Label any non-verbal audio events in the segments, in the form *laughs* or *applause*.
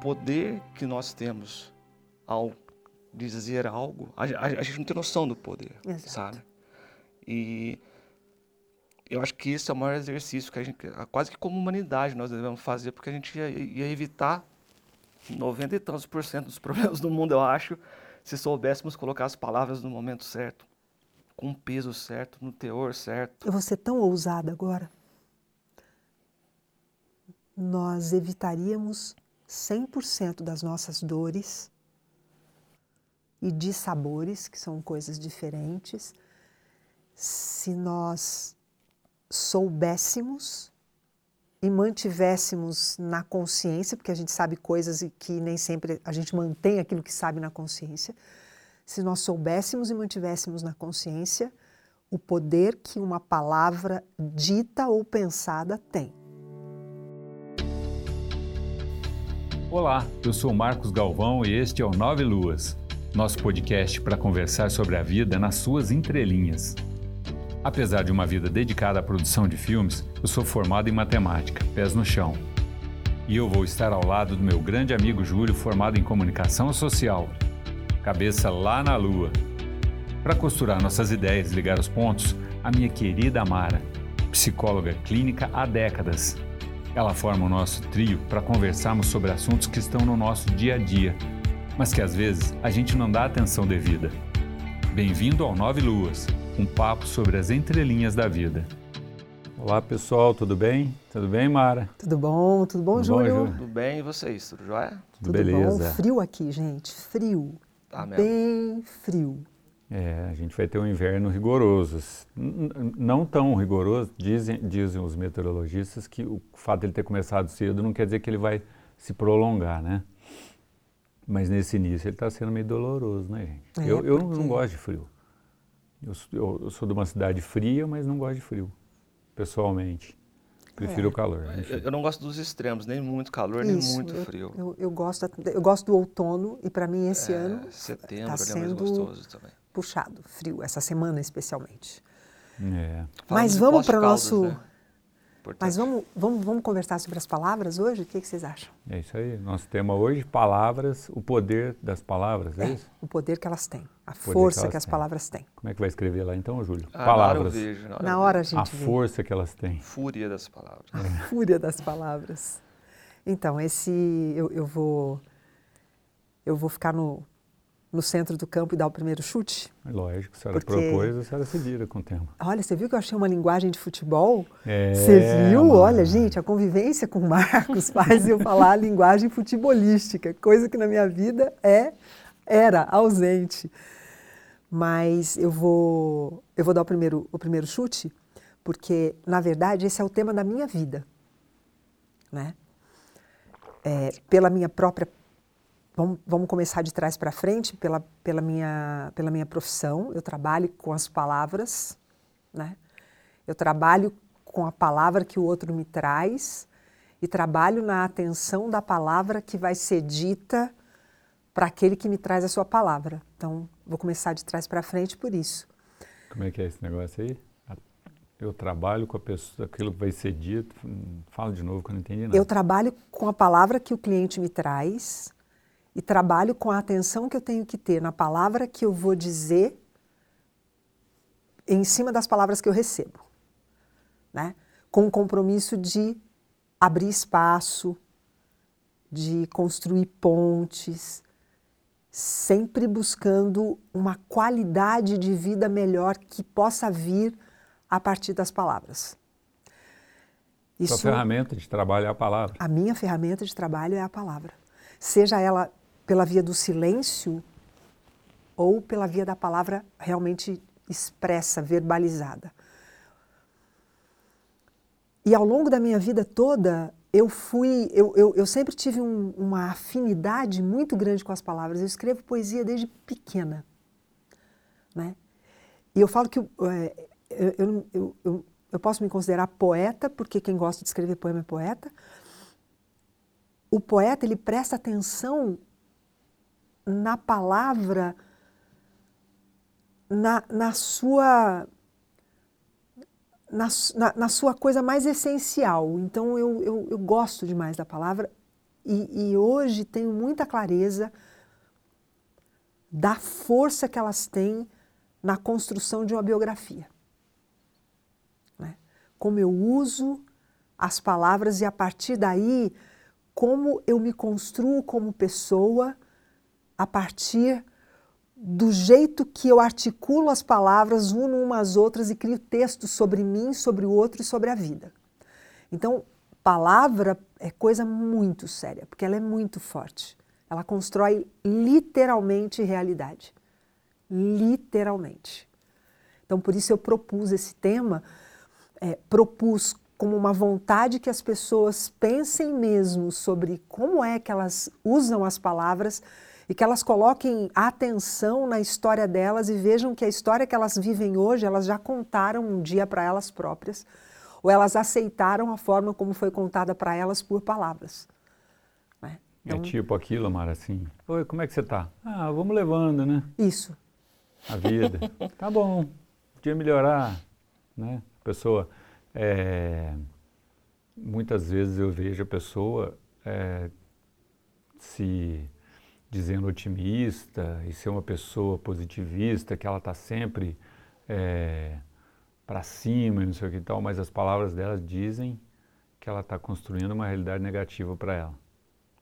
poder que nós temos ao dizer algo, a, a, a gente não tem noção do poder, Exato. sabe? E eu acho que esse é o maior exercício que a gente, quase que como humanidade, nós devemos fazer, porque a gente ia, ia evitar 90 e tantos por cento dos problemas do mundo, eu acho, se soubéssemos colocar as palavras no momento certo, com o peso certo, no teor certo. Eu vou ser tão ousada agora. Nós evitaríamos 100% das nossas dores e dissabores, que são coisas diferentes, se nós soubéssemos e mantivéssemos na consciência, porque a gente sabe coisas e que nem sempre a gente mantém aquilo que sabe na consciência, se nós soubéssemos e mantivéssemos na consciência o poder que uma palavra dita ou pensada tem. Olá, eu sou Marcos Galvão e este é o Nove Luas, nosso podcast para conversar sobre a vida nas suas entrelinhas. Apesar de uma vida dedicada à produção de filmes, eu sou formado em matemática, pés no chão. E eu vou estar ao lado do meu grande amigo Júlio, formado em comunicação social, cabeça lá na lua. Para costurar nossas ideias e ligar os pontos, a minha querida Amara, psicóloga clínica há décadas. Ela forma o nosso trio para conversarmos sobre assuntos que estão no nosso dia a dia, mas que às vezes a gente não dá atenção devida. Bem-vindo ao Nove Luas, um papo sobre as entrelinhas da vida. Olá pessoal, tudo bem? Tudo bem, Mara? Tudo bom? Tudo bom, Tudo bom, Júlio? Júlio? Tudo bem, e vocês? Tudo jóia? Tudo, Tudo beleza? bom? Frio aqui, gente. Frio. Tá mesmo. Bem frio. É, a gente vai ter um inverno rigoroso. Não tão rigoroso, dizem, dizem os meteorologistas que o fato de ele ter começado cedo não quer dizer que ele vai se prolongar, né? Mas nesse início ele está sendo meio doloroso, né, gente? É, eu eu não porque- gosto de frio. Eu, eu- eu sou de uma cidade fria, mas não gosto de frio, pessoalmente. Prefiro É. o calor. Eu, enfim. eu não gosto dos extremos, nem muito calor, nem Isso, muito eu, frio. Eu, eu gosto, eu gosto do outono e para mim esse É, ano setembro tá ele é mais sendo gostoso também. Puxado, frio, essa semana especialmente. É. Mas vamos para o nosso. Né? Mas vamos, vamos, vamos conversar sobre as palavras hoje? O que, que vocês acham? É isso aí. Nosso tema hoje, palavras, o poder das palavras, é, isso? O poder que elas têm, a que força elas que as têm. palavras têm. Como é que vai escrever lá então, Júlio? Ah, na hora eu palavras. vejo, na hora, Na eu hora a gente A vê. força que elas têm. Fúria das palavras. A fúria das palavras. Então, esse eu, eu vou eu vou ficar no, no centro do campo e dar o primeiro chute. Lógico, a senhora Porque- propôs, a senhora se vira com o tema. Olha, você viu que eu achei uma linguagem de futebol? É, Você viu? mano. Olha, gente, a convivência com o Marcos *laughs* faz eu falar a linguagem futebolística, coisa que na minha vida é era ausente. Mas eu vou eu vou dar o primeiro o primeiro chute, porque na verdade esse é o tema da minha vida, né? É, pela minha própria Vamos, vamos começar de trás para frente, pela, pela, minha, pela minha profissão. Eu trabalho com as palavras, né? Eu trabalho com a palavra que o outro me traz e trabalho na atenção da palavra que vai ser dita para aquele que me traz a sua palavra. Então, vou começar de trás para frente por isso. Como é que é esse negócio aí? Eu trabalho com a pessoa, aquilo que vai ser dito. Hum, Fala de novo que eu não entendi nada. Eu trabalho com a palavra que o cliente me traz e trabalho com a atenção que eu tenho que ter na palavra que eu vou dizer em cima das palavras que eu recebo, né? Com o compromisso de abrir espaço, de construir pontes, sempre buscando uma qualidade de vida melhor que possa vir a partir das palavras. Sua ferramenta de trabalho é a palavra. A minha ferramenta de trabalho é a palavra. Seja ela pela via do silêncio ou pela via da palavra realmente expressa, verbalizada. E ao longo da minha vida toda, eu fui, eu, eu, eu sempre tive um, uma afinidade muito grande com as palavras. Eu escrevo poesia desde pequena, né? E eu falo que eu, eu, eu, eu, eu posso me considerar poeta, porque quem gosta de escrever poema é poeta. O poeta ele presta atenção na palavra, na, na sua na, na, na, sua coisa mais essencial. Então eu, eu, eu gosto demais da palavra E, e hoje tenho muita clareza da força que elas têm na construção de uma biografia. Né? Como eu uso as palavras e a partir daí como eu me construo como pessoa a partir do jeito que eu articulo as palavras, uno umas outras e crio textos sobre mim, sobre o outro e sobre a vida. Então, palavra é coisa muito séria, porque ela é muito forte. Ela constrói literalmente realidade. Literalmente. Então, por isso eu propus esse tema, é, propus como uma vontade que as pessoas pensem mesmo sobre como é que elas usam as palavras e que elas coloquem atenção na história delas e vejam que a história que elas vivem hoje, elas já contaram um dia para elas próprias, ou elas aceitaram a forma como foi contada para elas por palavras. Né? É então, é tipo aquilo, Mara, assim, oi, como é que você está? Ah, vamos levando, né? Isso. A vida. *laughs* tá bom, podia melhorar, né? A pessoa, é, muitas vezes eu vejo a pessoa é, se dizendo otimista e ser uma pessoa positivista, que ela está sempre é, para cima e não sei o que tal, mas as palavras dela dizem que ela está construindo uma realidade negativa para ela.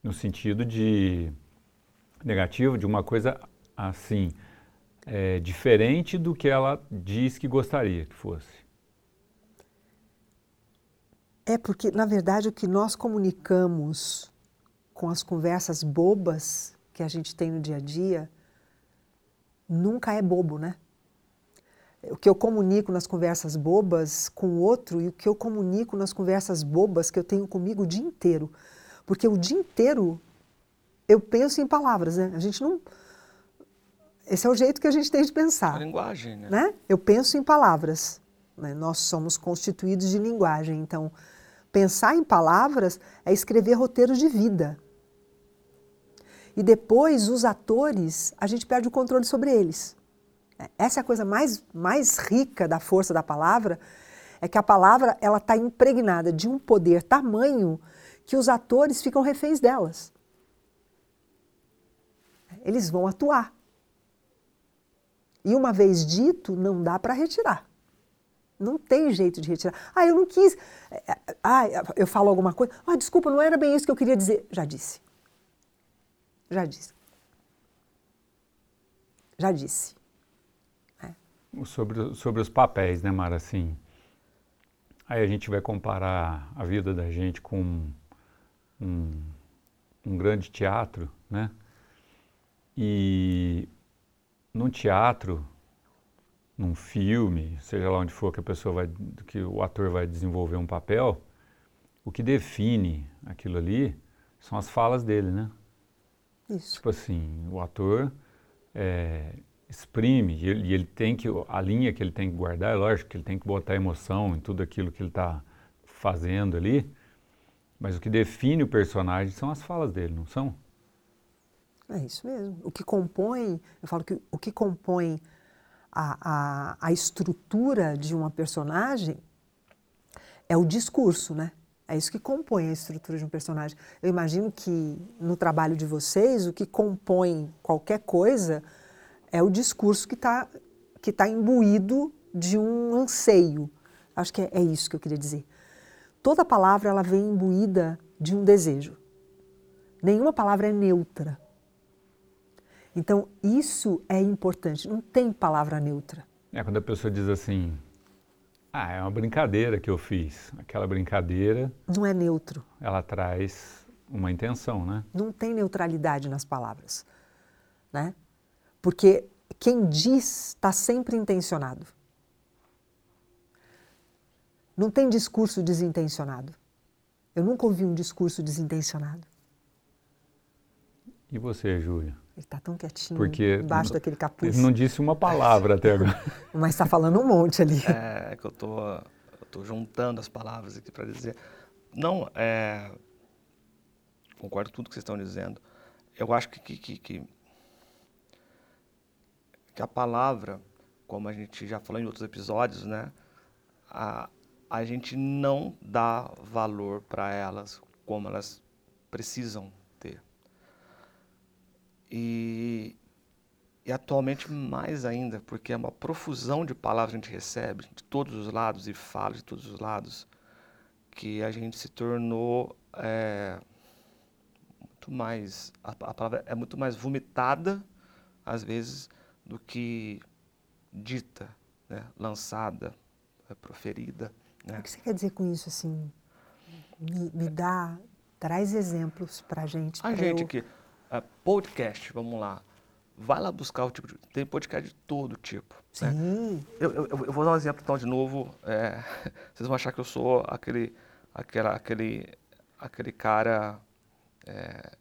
No sentido de negativo, de uma coisa assim, é, diferente do que ela diz que gostaria que fosse. É porque, na verdade, o que nós comunicamos com as conversas bobas que a gente tem no dia a dia nunca é bobo, né? O que eu comunico nas conversas bobas com o outro e o que eu comunico nas conversas bobas que eu tenho comigo o dia inteiro. Porque o dia inteiro eu penso em palavras, né? A gente não. Esse é o jeito que a gente tem de pensar. A linguagem, né? né? Eu penso em palavras. Né? Nós somos constituídos de linguagem. Então, pensar em palavras é escrever roteiros de vida. E depois, os atores, a gente perde o controle sobre eles. Essa é a coisa mais, mais rica da força da palavra, é que a palavra ela está impregnada de um poder tamanho que os atores ficam reféns delas. Eles vão atuar. E uma vez dito, não dá para retirar. Não tem jeito de retirar. Ah, eu não quis. Ah, eu falo alguma coisa. Ah, desculpa, não era bem isso que eu queria dizer. Já disse. Já disse. Já disse. É. Sobre, sobre os papéis, né, Mara? Assim, aí a gente vai comparar a vida da gente com um, um grande teatro, né? E num teatro, num filme, seja lá onde for que a pessoa vai, que o ator vai desenvolver um papel, o que define aquilo ali são as falas dele, né? Isso. Tipo assim, o ator é, exprime e ele, ele, tem que, a linha que ele tem que guardar, é lógico que ele tem que botar emoção em tudo aquilo que ele está fazendo ali, mas o que define o personagem são as falas dele, não são? É isso mesmo. O que compõe, eu falo que o que compõe a, a, a estrutura de uma personagem é o discurso, né? É isso que compõe a estrutura de um personagem. Eu imagino que no trabalho de vocês, o que compõe qualquer coisa é o discurso que está que tá imbuído de um anseio. Acho que é, é isso que eu queria dizer. Toda palavra ela vem imbuída de um desejo. Nenhuma palavra é neutra. Então, isso é importante. Não tem palavra neutra. É quando a pessoa diz assim, ah, é uma brincadeira que eu fiz. Aquela brincadeira. Não é neutro. Ela traz uma intenção, né? Não tem neutralidade nas palavras, né? Porque quem diz está sempre intencionado. Não tem discurso desintencionado. Eu nunca ouvi um discurso desintencionado. E você, Júlia? Ele está tão quietinho Porque embaixo daquele capuz. Ele não disse uma palavra até agora. *laughs* Mas está falando um monte ali. É, que eu tô, tô juntando as palavras aqui para dizer. Não, é, concordo com tudo que vocês estão dizendo. Eu acho que, que, que, que, que a palavra, como a gente já falou em outros episódios, né? A, a gente não dá valor para elas como elas precisam. E, e atualmente mais ainda, porque é uma profusão de palavras que a gente recebe de todos os lados e fala de todos os lados, que a gente se tornou é, muito mais. A, a palavra é muito mais vomitada, às vezes, do que dita, né? lançada, é, proferida. Né? O que você quer dizer com isso, assim? Me, me dá, traz exemplos para a gente. A gente eu... aqui, uh, podcast, vamos lá. Vai lá buscar o tipo de. Tem podcast de todo tipo. Né? Sim. Né? Eu, eu, eu, vou dar um exemplo então de novo. É, *laughs* vocês vão achar que eu sou aquele, aquela, aquele, aquele cara é,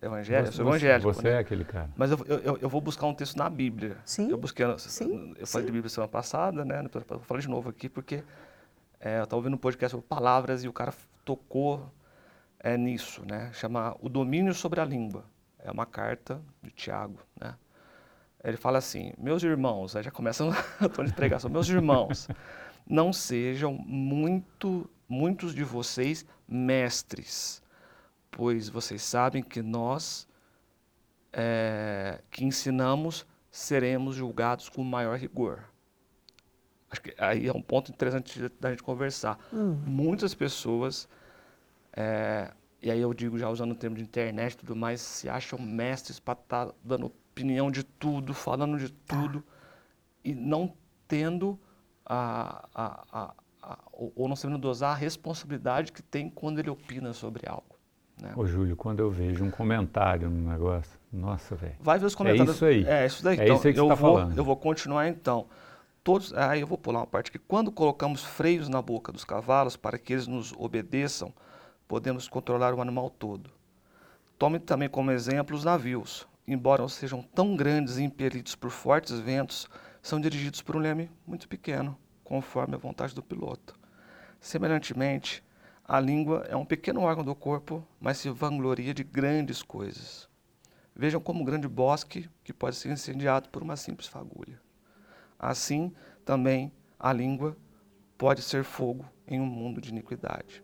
evangélico, você, eu sou evangélico. Você né? é aquele cara. Mas eu, eu, eu, vou buscar um texto na Bíblia. Sim. Eu busquei, Sim. eu falei Sim. de Bíblia semana passada, né? Vou falar de novo aqui porque é, eu estava ouvindo um podcast sobre palavras e o cara tocou é, nisso, né? Chama O Domínio sobre a Língua. É uma carta de Tiago, né? Ele fala assim, meus irmãos, aí já começa *laughs* a tom de pregação, meus irmãos, não sejam muito, muitos de vocês mestres, pois vocês sabem que nós é, que ensinamos seremos julgados com maior rigor. Acho que aí é um ponto interessante da gente conversar. Hum. Muitas pessoas, é, e aí eu digo já usando o termo de internet e tudo mais, se acham mestres para estar tá dando opinião de tudo, falando de tá. tudo, e não tendo a, a, a, a, ou não sabendo dosar a responsabilidade que tem quando ele opina sobre algo. Né? Ô, Júlio, quando eu vejo um comentário no negócio, nossa, velho. Vai ver os comentários. É isso aí. É isso daí. É então, isso aí que eu você tá vou, falando. Eu vou continuar então. Todos, aí eu vou pular uma parte que quando colocamos freios na boca dos cavalos para que eles nos obedeçam, podemos controlar o animal todo. Tome também como exemplo os navios. Embora sejam tão grandes e impelidos por fortes ventos, são dirigidos por um leme muito pequeno, conforme a vontade do piloto. Semelhantemente, a língua é um pequeno órgão do corpo, mas se vangloria de grandes coisas. Vejam como um grande bosque que pode ser incendiado por uma simples fagulha. Assim, também a língua pode ser fogo em um mundo de iniquidade.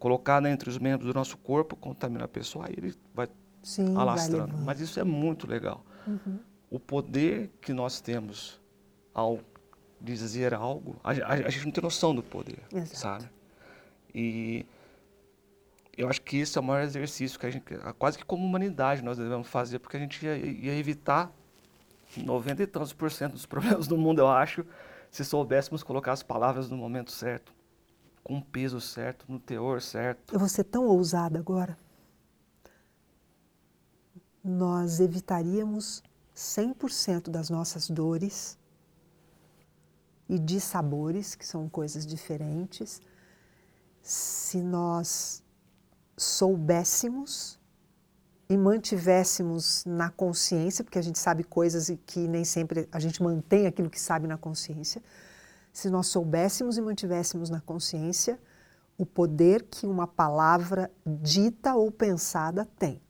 Colocada entre os membros do nosso corpo, contamina a pessoa, aí ele vai Sim, alastrando. Vai Mas isso é muito legal. Uhum. O poder que nós temos ao dizer algo, a, a, a gente não tem noção do poder, Exato. sabe? E eu acho que isso é o maior exercício que a gente, quase que como humanidade, nós devemos fazer, porque a gente ia, ia evitar 90 e tantos por cento dos problemas do mundo, eu acho, se soubéssemos colocar as palavras no momento certo, com o peso certo, no teor certo. Eu vou ser tão ousada agora. Nós evitaríamos 100% das nossas dores e de sabores, que são coisas diferentes, se nós soubéssemos e mantivéssemos na consciência, porque a gente sabe coisas e que nem sempre a gente mantém aquilo que sabe na consciência, se nós soubéssemos e mantivéssemos na consciência o poder que uma palavra dita ou pensada tem.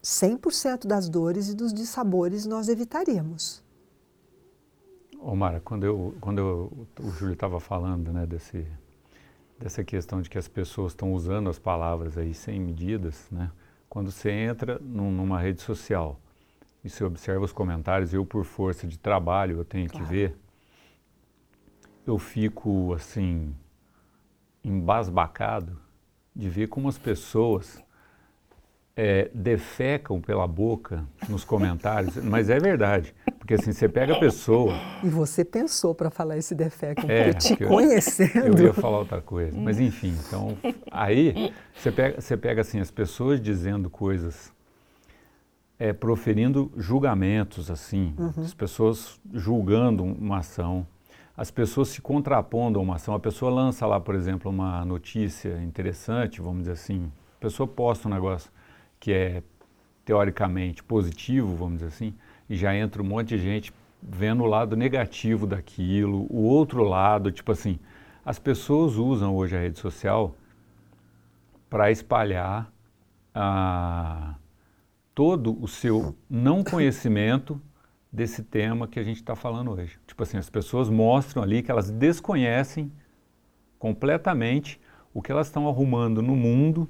Cem por cento das dores e dos dissabores nós evitaríamos. Omar, quando, eu, quando eu, o Júlio estava falando né, desse, dessa questão de que as pessoas estão usando as palavras aí sem medidas, né? Quando você entra num, numa rede social e você observa os comentários, eu por força de trabalho eu tenho claro. que ver, eu fico assim embasbacado de ver como as pessoas é, defecam pela boca nos comentários, *laughs* mas é verdade. Porque assim, você pega a pessoa. E você pensou para falar esse defecam, é, te conhecendo. Eu ia falar outra coisa. Mas enfim, então, aí você pega, você pega assim, as pessoas dizendo coisas, é, proferindo julgamentos, assim, uhum. as pessoas julgando uma ação, as pessoas se contrapondo a uma ação. A pessoa lança lá, por exemplo, uma notícia interessante, vamos dizer assim, a pessoa posta um negócio que é teoricamente positivo, vamos dizer assim, e já entra um monte de gente vendo o lado negativo daquilo, o outro lado, tipo assim, as pessoas usam hoje a rede social para espalhar ah, todo o seu não conhecimento desse tema que a gente está falando hoje. Tipo assim, as pessoas mostram ali que elas desconhecem completamente o que elas estão arrumando no mundo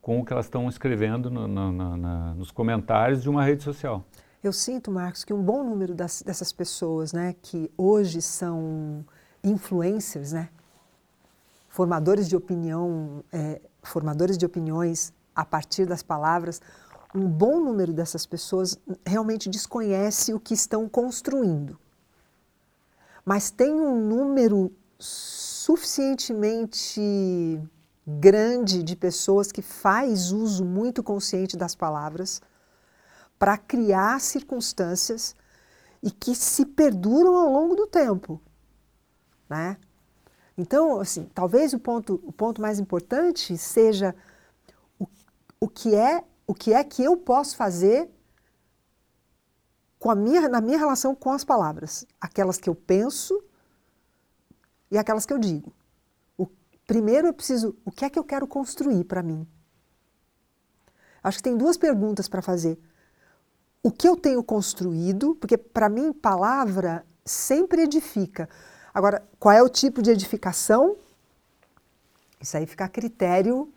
com o que elas estão escrevendo no, no, no, nos comentários de uma rede social. Eu sinto, Marcos, que um bom número das, dessas pessoas, né, que hoje são influencers, né, formadores de opinião, é, formadores de opiniões a partir das palavras, um bom número dessas pessoas realmente desconhece o que estão construindo. Mas tem um número suficientemente grande de pessoas que faz uso muito consciente das palavras para criar circunstâncias e que se perduram ao longo do tempo, né? Então, assim, talvez o ponto, o ponto mais importante seja o, o, que é, o que é que eu posso fazer com a minha, na minha relação com as palavras, aquelas que eu penso e aquelas que eu digo. O, primeiro eu preciso, o que é que eu quero construir para mim? Acho que tem duas perguntas para fazer. O que eu tenho construído, porque para mim palavra sempre edifica. Agora, qual é o tipo de edificação? Isso aí fica a critério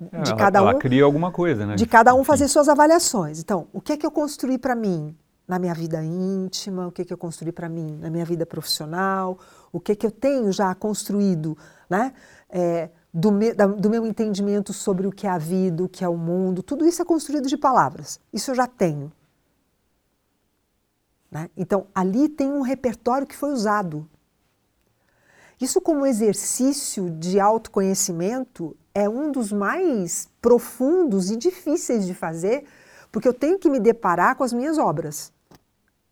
de ela, cada um. Ela cria alguma coisa, né? De cada um fazer suas avaliações. Então, o que é que eu construí para mim na minha vida íntima? O que é que eu construí para mim na minha vida profissional? O que é que eu tenho já construído, né? É, do, me, da, do meu entendimento sobre o que é a vida, o que é o mundo. Tudo isso é construído de palavras. Isso eu já tenho. Né? Então, ali tem um repertório que foi usado isso, como exercício de autoconhecimento, é um dos mais profundos e difíceis de fazer, porque eu tenho que me deparar com as minhas obras.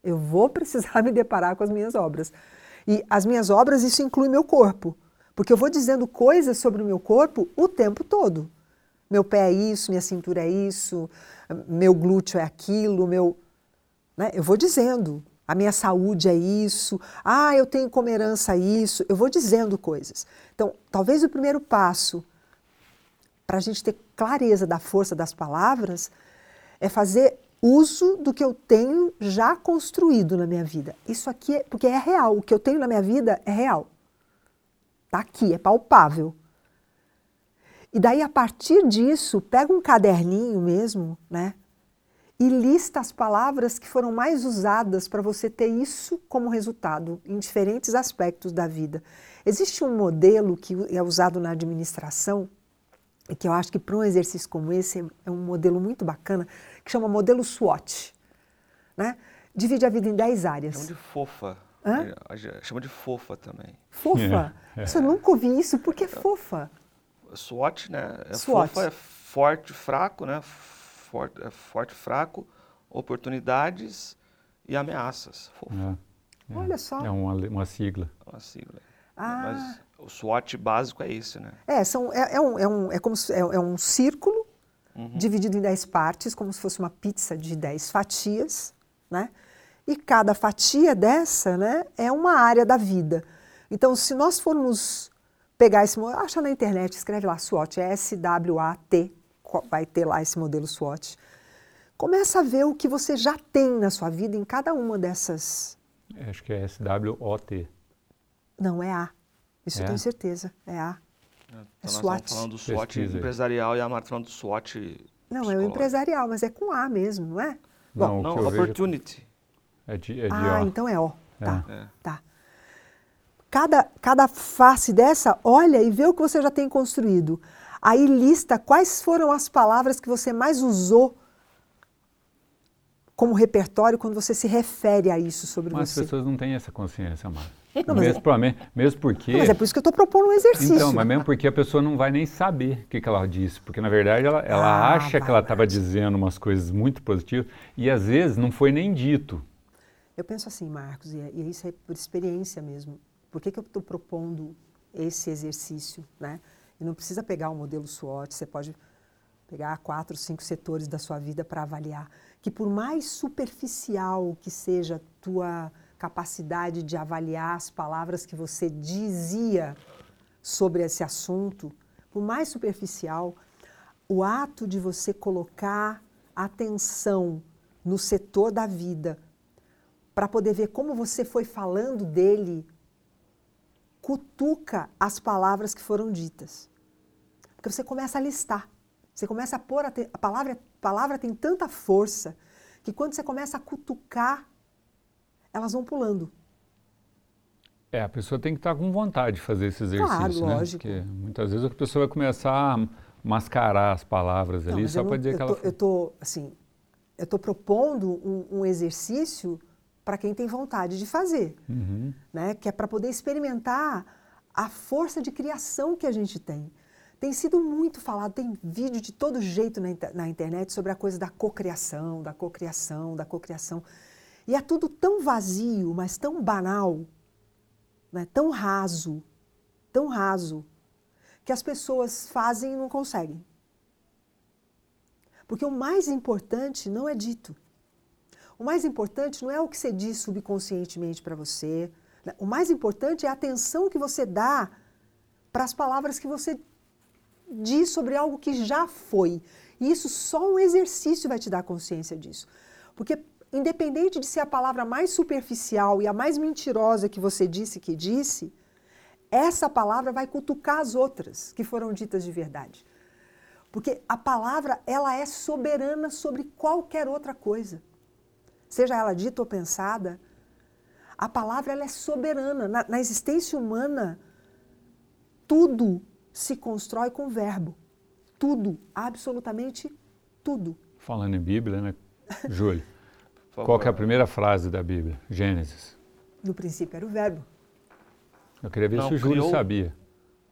Eu vou precisar *laughs* me deparar com as minhas obras. E as minhas obras, isso inclui meu corpo, porque eu vou dizendo coisas sobre o meu corpo o tempo todo. Meu pé é isso, minha cintura é isso, meu glúteo é aquilo, meu. Né? Eu vou dizendo a minha saúde é isso, ah, eu tenho como herança isso, eu vou dizendo coisas. Então, talvez o primeiro passo para a gente ter clareza da força das palavras é fazer uso do que eu tenho já construído na minha vida. Isso aqui é porque é real, o que eu tenho na minha vida é real. Está aqui, é palpável. E daí, a partir disso, pega um caderninho mesmo, né? e lista as palavras que foram mais usadas para você ter isso como resultado em diferentes aspectos da vida. Existe um modelo que é usado na administração que eu acho que para um exercício como esse é um modelo muito bacana, que chama modelo SWOT. Né? Divide a vida em 10 áreas. Chama de fofa. Hã? Chama de fofa também. Fofa? É, é. Eu nunca ouvi isso. Por que fofa? SWOT, né? É SWOT. Fofa é forte, fraco, né? forte, é forte fraco, oportunidades e ameaças. É, é, Olha só. É uma, uma sigla. Uma sigla. Ah. Mas o SWOT básico é esse, né? É, são, é, é, um, é, um, é, como se, é, é um círculo uhum. dividido em 10 partes, como se fosse uma pizza de 10 fatias, né? E cada fatia dessa né, é uma área da vida. Então, se nós formos pegar esse... Acha na internet, escreve lá SWOT, é S-W-A-T, vai ter lá esse modelo SWOT. Começa a ver o que você já tem na sua vida em cada uma dessas. É, acho que é SWOT. Não, é A. Isso é? eu tenho certeza. É A. É, então é SWOT. falando do SWOT Pesquisa empresarial e a Marta falando do SWOT. Não, é o empresarial, mas é com A mesmo, não é? Não, Bom, não opportunity. É de, é de ah, O. então é O. Tá. É. tá. Cada, cada face dessa, olha e vê o que você já tem construído. Aí lista quais foram as palavras que você mais usou como repertório quando você se refere a isso sobre mas você. Mas as pessoas não têm essa consciência, Mara. Não, mesmo, é... mesmo porque... mas é por isso que eu estou propondo um exercício. Então, mas mesmo porque a pessoa não vai nem saber o que, que ela disse. Porque, na verdade, ela, ela ah, acha que ela estava dizendo umas coisas muito positivas e, às vezes, não foi nem dito. Eu penso assim, Marcos, e, é, e isso é por experiência mesmo. Por que, que eu estou propondo esse exercício, né? E não precisa pegar o um modelo SWOT, você pode pegar quatro, cinco setores da sua vida para avaliar. Que por mais superficial que seja a tua capacidade de avaliar as palavras que você dizia sobre esse assunto, por mais superficial, o ato de você colocar atenção no setor da vida para poder ver como você foi falando dele cutuca as palavras que foram ditas. Porque você começa a listar. Você começa a pôr a, te, a palavra, a palavra tem tanta força que quando você começa a cutucar, elas vão pulando. É, a pessoa tem que estar com vontade de fazer esse exercício, claro, né? Lógico. Porque muitas vezes a pessoa vai começar a mascarar as palavras Não, ali só para dizer que ela. tô, eu tô, assim, eu tô propondo um, um exercício para quem tem vontade de fazer, Uhum. né? Que é para poder experimentar a força de criação que a gente tem. Tem sido muito falado, tem vídeo de todo jeito na, na internet sobre a coisa da cocriação, da cocriação, da cocriação. E é tudo tão vazio, mas tão banal, né? tão raso, tão raso, que as pessoas fazem e não conseguem. Porque o mais importante não é dito. O mais importante não é o que você diz subconscientemente para você. né? O mais importante é a atenção que você dá para as palavras que você diz sobre algo que já foi. E isso só um exercício vai te dar consciência disso. Porque independente de ser a palavra mais superficial e a mais mentirosa que você disse que disse, essa palavra vai cutucar as outras que foram ditas de verdade. Porque a palavra, ela é soberana sobre qualquer outra coisa. Seja ela dita ou pensada, a palavra ela é soberana. Na, na existência humana, tudo se constrói com verbo. Tudo, absolutamente tudo. Falando em Bíblia, né? Júlio, *laughs* qual que é a primeira frase da Bíblia? Gênesis. No princípio era o verbo. Eu queria ver Não, se o Júlio criou. sabia.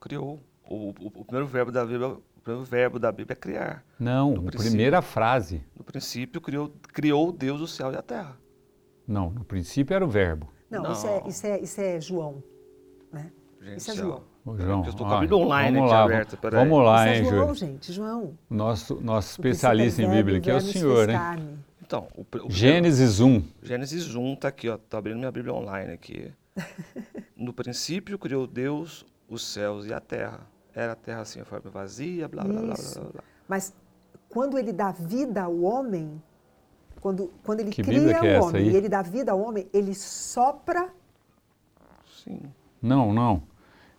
Criou. O, o- o primeiro verbo da Bíblia, o primeiro verbo da Bíblia é criar. Não, a primeira frase. No princípio criou, criou Deus o céu e a terra. Não, no princípio era o verbo. Não, Isso, é, Não. isso, é, isso é João. Né? Gente, Isso é João. Ô, João, Eu estou com a Bíblia online vamos aqui lá, aberta, vamos- lá, isso hein, é João, Júlio? gente, João. Nosso, nosso No princípio especialista é em Bíblia aqui é o senhor, hein? Então, o, o primeiro- Gênesis 1. Gênesis 1 tá aqui, ó. Tô abrindo minha Bíblia online aqui. *laughs* No princípio criou Deus os céus e a terra. Era a terra assim, a forma vazia, blá, blá, blá, blá, blá, blá. Mas quando ele dá vida ao homem, quando, quando ele Que cria é o homem aí? e ele dá vida ao homem, ele sopra. Sim. Não, não.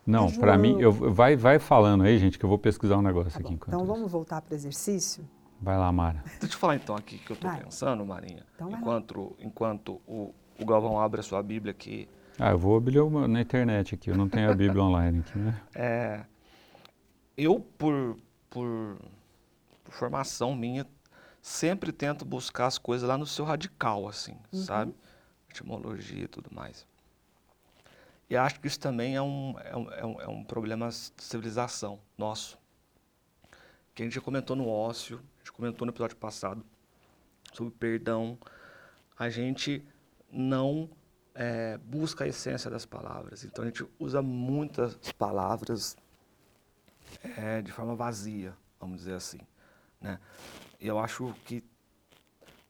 Não, É para mim, eu, vai, vai falando aí, gente, que eu vou pesquisar um negócio Tá aqui bom, então isso. vamos voltar para o exercício? Vai lá, Mara. Deixa eu te falar então aqui que eu tô Vai. pensando, Marinha. Então enquanto enquanto o, o Galvão abre a sua Bíblia aqui. Ah, eu vou abrir uma na internet aqui, eu não tenho a Bíblia online aqui, né? *laughs* É, eu, por, por, por formação minha, sempre tento buscar as coisas lá no seu radical, assim, sabe? Etimologia e tudo mais. E acho que isso também é um, é um, é um, é um problema de civilização nosso. Que a gente já comentou no ócio, gente comentou no episódio passado sobre perdão. A gente não é, busca a essência das palavras. Então a gente usa muitas palavras é, de forma vazia, vamos dizer assim. Né? E eu acho que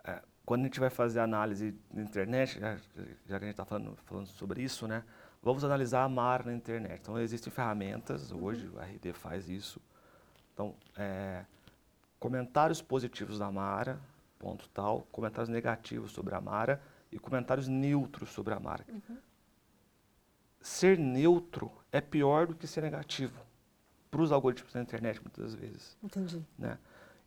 é, quando a gente vai fazer análise na internet, já, já que a gente está falando, falando sobre isso, né? vamos analisar a Mara na internet. Então existem ferramentas, hoje o RD faz isso. Então, é, comentários positivos da Mara, ponto tal, comentários negativos sobre a Mara e comentários neutros sobre a Mara. Ser neutro é pior do que ser negativo para os algoritmos da internet, muitas vezes. Entendi. Né?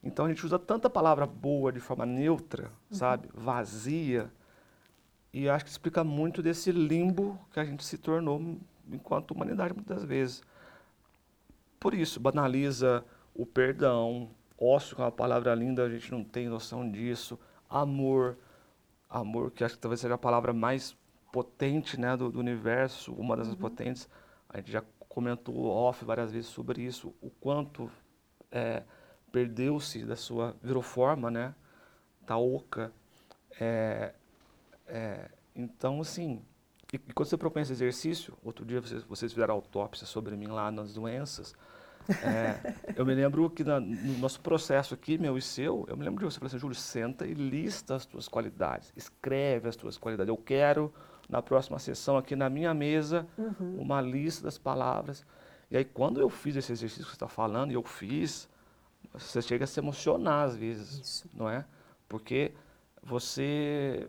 Então a gente usa tanta palavra boa de forma neutra, sabe? Vazia. E acho que explica muito desse limbo que a gente se tornou enquanto humanidade muitas vezes. Por isso, banaliza o perdão, ócio, que é uma palavra linda, a gente não tem noção disso. Amor, amor, que acho que talvez seja a palavra mais potente né, do, do universo, uma das potentes. A gente já comentou off várias vezes sobre isso, o quanto é, perdeu-se da sua, virou forma, né, da oca. É, é, então, assim, e, e quando você propõe esse exercício, outro dia vocês, vocês fizeram autópsia sobre mim lá nas doenças, é, eu me lembro que na- no nosso processo aqui, meu e seu, eu me lembro de você falar assim, Júlio, senta e lista as tuas qualidades, escreve as tuas qualidades. Eu quero, na próxima sessão aqui na minha mesa, uma lista das palavras. E aí, quando eu fiz esse exercício que você está falando, e eu fiz, você chega a se emocionar às vezes, Isso. não é? Porque você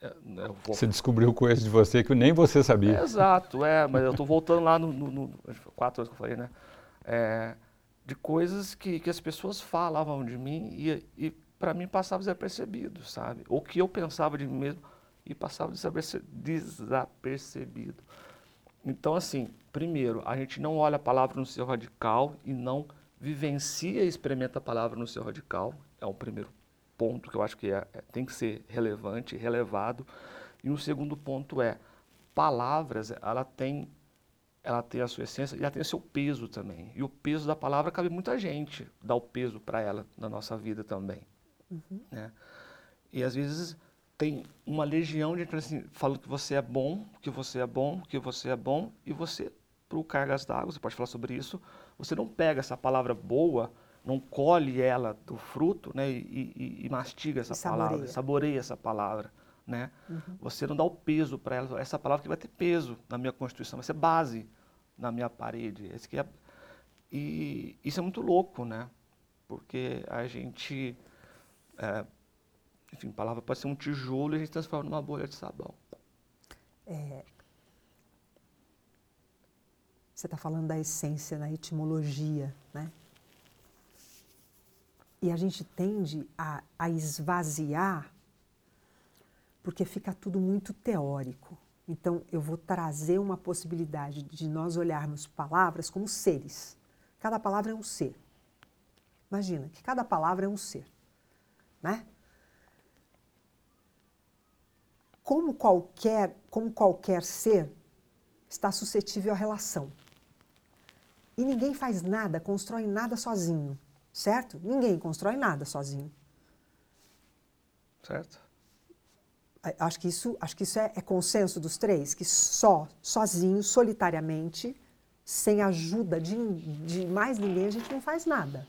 é, né, vou... Você descobriu coisas de você que nem você sabia. É, exato, é, mas eu estou voltando lá no, no, no, quatro anos que eu falei, né? É, de coisas que, que as pessoas falavam de mim e, e para mim passava desapercebido, sabe? Ou que eu pensava de mim mesmo e passava desapercebido. Então, assim, primeiro, a gente não olha a palavra no seu radical e não vivencia e experimenta a palavra no seu radical. É o primeiro ponto que eu acho que é, é, tem que ser relevante, relevado. E o segundo ponto é, palavras, ela tem, ela tem a sua essência e ela tem o seu peso também. E o peso da palavra cabe muita gente, dá o peso para ela na nossa vida também. Uhum. Né? E às vezes tem uma legião de gente assim, falando que você é bom, que você é bom, que você é bom, e você, para o Cargas d'Água, você pode falar sobre isso, você não pega essa palavra boa não colhe ela do fruto né, e, e, e mastiga essa e palavra, saboreia. saboreia essa palavra. Né? Uhum. Você não dá o peso para ela. Essa palavra que vai ter peso na minha constituição, vai ser base na minha parede. Esse é, e isso é muito louco, né? Porque a gente. É, enfim, a palavra pode ser um tijolo e a gente transforma numa bolha de sabão. É, você está falando da essência, na etimologia, né? E a gente tende a, a esvaziar porque fica tudo muito teórico. Então, eu vou trazer uma possibilidade de nós olharmos palavras como seres. Cada palavra é um ser. Imagina que cada palavra é um ser, né? Como qualquer, como qualquer ser está suscetível à relação. E ninguém faz nada, constrói nada sozinho certo? Ninguém constrói nada sozinho. Certo. Acho que isso, acho que isso é, é consenso dos três, que só, sozinho, solitariamente, sem ajuda de, de mais ninguém, a gente não faz nada.